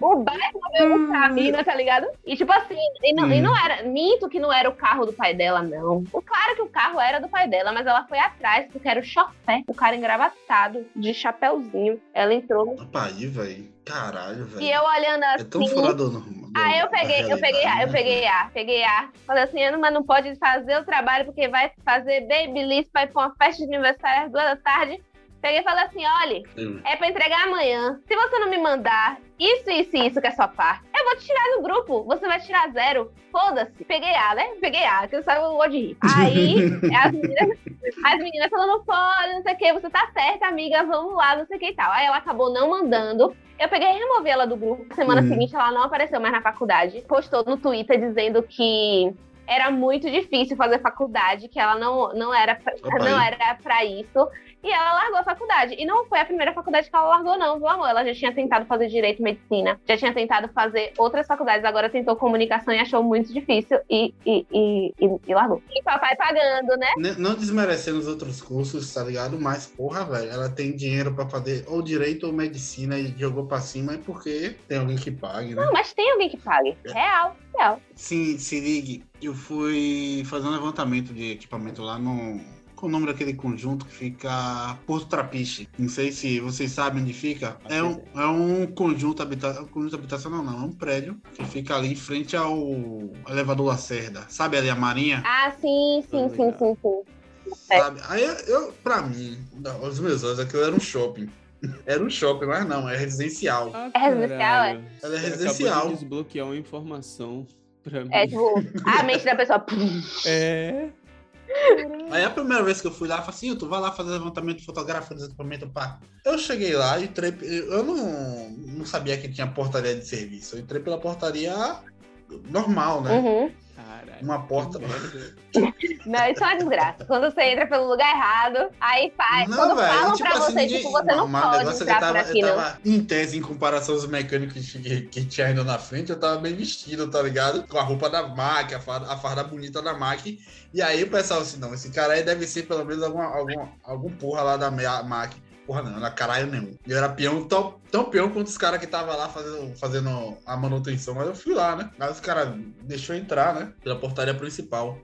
o Batman veio buscar a mina, tá ligado? E tipo assim, e não, e não era, minto que não era o carro do pai dela, não. O claro que o carro era do pai dela, mas ela foi atrás, porque era o chofé, o cara engravatado, de chapéuzinho. Ela entrou no... Opa, aí, velho. Caralho, velho. E eu olhando É assim... tão fora do normal. Ah, eu peguei, eu peguei, eu peguei ar, peguei ar. Falei assim, "Ah, mas não pode fazer o trabalho porque vai fazer babyliss, vai pra uma festa de aniversário às duas da tarde. Peguei e falei assim, olha, é pra entregar amanhã. Se você não me mandar isso, isso e isso que é sua parte, eu vou te tirar do grupo. Você vai tirar zero. Foda-se. Peguei A, né? Peguei A, que eu sabe eu gosto de rir. Aí, as meninas, as meninas falando, não pode, não sei o que, você tá certa, amiga, vamos lá, não sei o que e tal. Aí ela acabou não mandando. Eu peguei e removi ela do grupo. Semana Uhum. seguinte, ela não apareceu mais na faculdade. Postou no Twitter dizendo que era muito difícil fazer faculdade, que ela não, não, era, pra- Opa, não era pra isso. E ela largou a faculdade. E não foi a primeira faculdade que ela largou, não, viu, amor? Ela já tinha tentado fazer direito e medicina, já tinha tentado fazer outras faculdades, agora tentou comunicação e achou muito difícil e, e, e, e, e largou. E papai pagando, né? Não desmerecendo os outros cursos, tá ligado? Mas, porra, velho, ela tem dinheiro pra fazer ou direito ou medicina e jogou pra cima é porque tem alguém que pague, né? Não, mas tem alguém que pague. Real, real. Sim, se ligue, eu fui fazer um levantamento de equipamento lá no. Qual o nome daquele conjunto que fica Porto Trapiche? Não sei se vocês sabem onde fica. É um, é um conjunto, habita... um conjunto habitacional, não, é um prédio que fica ali em frente ao elevador Lacerda. Sabe ali a Marinha? Ah, sim, sim, sim, sim, sim. É. Sabe? Aí eu, pra mim, os meus olhos, aquilo era um shopping. Era um shopping, mas não, é residencial. Ah, É residencial, caralho. Ela é residencial. Acabou de desbloquear uma informação pra mim. É tipo, a mente da pessoa. É. Aí a primeira vez que eu fui lá, eu falei assim, tu vai lá fazer levantamento fotográfico do equipamento, pá. Eu cheguei lá, entrei, eu não, não sabia que tinha portaria de serviço. Eu entrei pela portaria normal, né? Uhum. Caralho. Uma porta. Não, isso é uma desgraça. Quando você entra pelo lugar errado, aí faz. Quando falam pra você, assim, de- tipo, você não mas pode negócio é que entrar eu por tava, aqui, eu não. tava em tese, em comparação aos mecânicos que, que tinha indo na frente, eu tava bem vestido, tá ligado? Com a roupa da MAC, a farda, a farda bonita da MAC. E aí o pessoal assim, não, esse cara aí deve ser pelo menos alguma, algum, algum porra lá da MAC. Porra, não, não era caralho nenhum. E eu era peão, tão, tão peão quanto os caras que tava lá fazendo, fazendo a manutenção. Mas eu fui lá, né? Aí os caras deixou eu entrar, né? Pela portaria principal.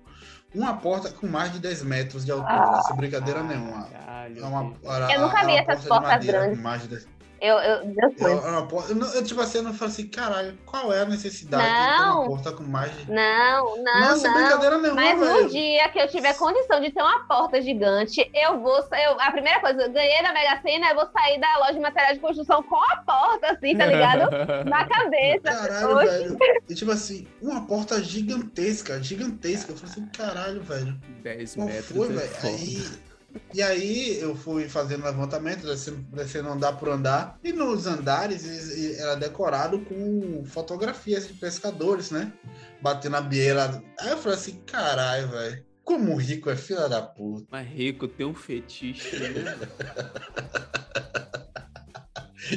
Uma porta com mais de 10 metros de altura, Ah. sem brincadeira nenhuma. Caralho. É uma, era- Eu nunca vi essas porta de portas madeira grandes. com mais de 10 Eu, eu, eu, era uma porta- eu não- eu, tipo assim, eu não falei assim, caralho, qual é a necessidade de ter Não. uma porta com mais de. Não, não, Não, sem não. brincadeira nenhuma, Mas velho. no dia que eu tiver condição de ter uma porta gigante, eu vou. Eu, a primeira coisa, eu ganhei na Mega Sena, eu vou sair da loja de material de construção com a porta, assim, tá ligado? Na cabeça. Caralho, Oxi. velho. E tipo assim, uma porta gigantesca, gigantesca. Eu falei assim, caralho, velho. 10 Qual metros. foi, é velho? Aí. E aí eu fui fazendo levantamento, descendo, descendo andar por andar. E nos andares eles- era decorado com fotografias de pescadores, né? Batendo a beira. Aí eu falei assim, caralho, velho. Como o rico é filha da puta. Mas rico tem um fetiche, né?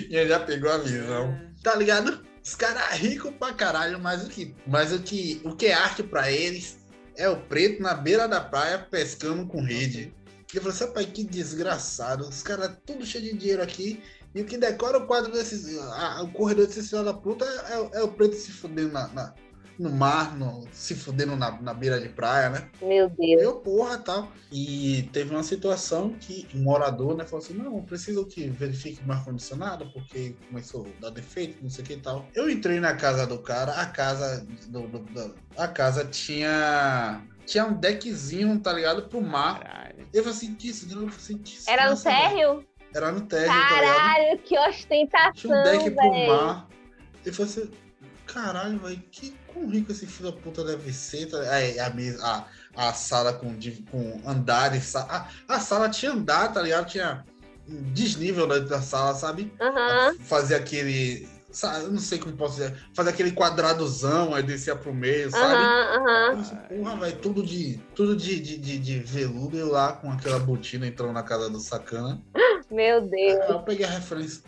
E ele já pegou a visão. Tá ligado? Os caras ricos pra caralho, mas o que, mas o que, o que é arte pra eles é o preto na beira da praia pescando com rede. E eu falei assim, pai, que desgraçado. Os caras tudo cheio de dinheiro aqui. E o que decora o quadro desses. A, o corredor desses filhos da puta é, é, o preto se fudendo na, na, no mar, no, se fudendo na, na beira de praia, né? Meu Deus. Eu, porra, tal. E teve uma situação que um morador, né, falou assim: não, preciso que verifique o ar-condicionado, porque começou a dar defeito, não sei o que e tal. Eu entrei na casa do cara, a casa. Do, do, do, a casa tinha. Tinha um deckzinho, tá ligado? Pro mar. Caralho. Eu falei assim, disso, eu falei assim. Era no térreo? Era no térreo, tá ligado? Caralho, que ostentação, Tinha um deck pro velho. mar. Eu falei assim, caralho, velho, que quão rico esse filho da puta deve ser. Tá? É, a, mesa, a, a sala com, com andares. A, a sala tinha andar, tá ligado? Tinha um desnível da, da sala, sabe? Aham. Fazer aquele. Sabe, Eu não sei como posso dizer. Fazer aquele quadradozão, aí descia pro meio, sabe? Assim, Porra, velho, tudo de, tudo de, de, de, de veludo eu lá com aquela botina entrando na casa do sacana. Meu Deus. Aí eu peguei a referência,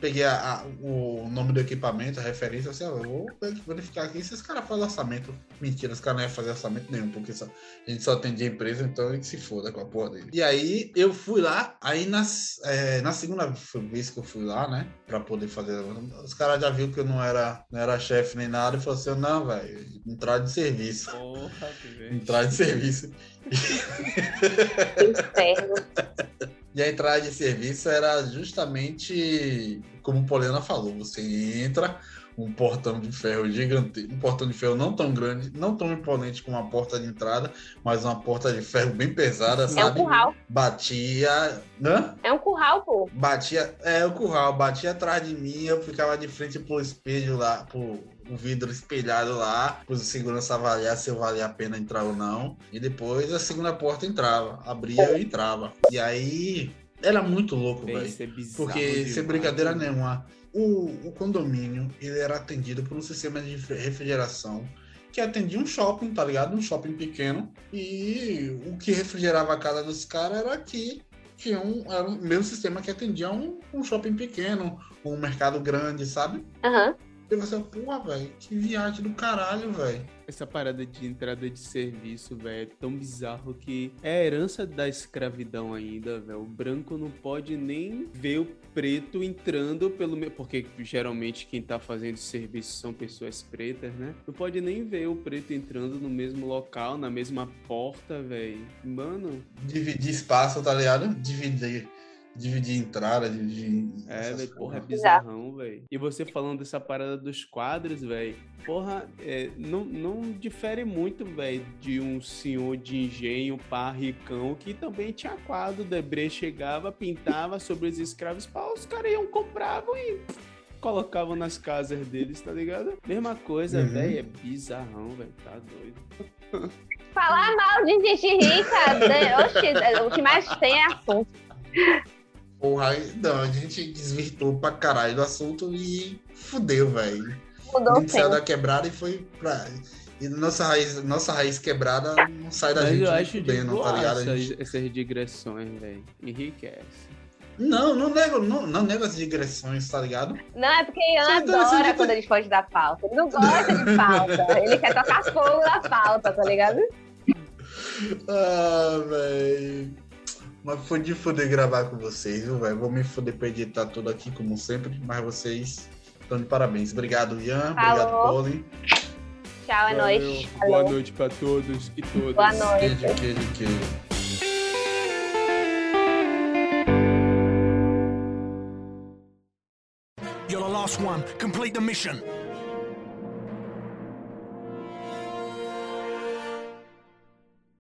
peguei a- a- o nome do equipamento, a referência, assim, ó, eu vou verificar aqui se os caras fazem orçamento. Mentira, os caras não iam fazer orçamento nenhum, porque só- a gente só atendia a empresa, então ele se foda com a porra dele. E aí eu fui lá, aí nas, é, na segunda vez que eu fui lá, né, pra poder fazer, os caras já viram que eu não era, não era chefe nem nada, e falaram assim, não, velho, entrar de serviço. Porra, velho. Entrar de serviço. Que inferno. E a entrada de serviço era justamente como o Poliana falou: você entra, um portão de ferro gigante, um portão de ferro não tão grande, não tão imponente como uma porta de entrada, mas uma porta de ferro bem pesada, É um sabe? curral. Batia. Hã? É um curral, pô. Batia. É, o curral, batia atrás de mim, eu ficava de frente pro espelho lá, pro o vidro espelhado lá, para o segurança avaliar se valia a pena entrar ou não. E depois a segunda porta entrava. Abria e entrava. E aí era muito louco, velho. é Porque, sem brincadeira nenhuma, o, o condomínio ele era atendido por um sistema de refrigeração que atendia um shopping, tá ligado? Um shopping pequeno. E o que refrigerava a casa dos caras era que tinha um, era o mesmo sistema que atendia um, um shopping pequeno, um mercado grande, sabe? Aham. E você, porra, velho, que viagem do caralho, velho. Essa parada de entrada de serviço, velho, é tão bizarro que é a herança da escravidão ainda, velho. O branco não pode nem ver o preto entrando pelo. Porque geralmente quem tá fazendo serviço são pessoas pretas, né? Não pode nem ver o preto entrando no mesmo local, na mesma porta, velho. Mano, Dividir espaço, tá ligado? Dividir, dividir entrada, dividir. é, velho, porra, é bizarrão, velho. E você falando dessa parada dos quadros, velho. Porra, é, não, não difere muito, velho, de um senhor de engenho, pá, ricão, que também tinha quadro. O Debré chegava, pintava sobre os escravos, pá, os caras iam, compravam e colocavam nas casas deles, tá ligado? Mesma coisa, Uhum. velho, é bizarrão, velho, tá doido. Falar mal de gente rica, né? Oxi, o que mais tem é assunto. Porra, não, a gente desvirtuou pra caralho do assunto e fudeu, velho. A Mudou o gente saiu da quebrada e foi pra. E nossa raiz, nossa raiz quebrada não sai da Mas gente eu acho de fudendo, boa tá ligado? A essas, gente- essas digressões, velho. Enriquece. Não, não nego, não, não nego as digressões, tá ligado? Não, é porque Ian adora quando a gente foge da pauta. Ele não gosta de pauta. Ele quer tocar fogo na pauta, tá ligado? Ah, velho. Mas foi de foder gravar com vocês, viu, velho? Vou me foder pra editar tudo aqui, como sempre, mas vocês estão de parabéns. Obrigado, Ian. Obrigado. Pauline. Tchau, é nóis. Boa noite pra todos e todas. Boa noite. Queijo, queijo, queijo. You're the last one. Complete the mission.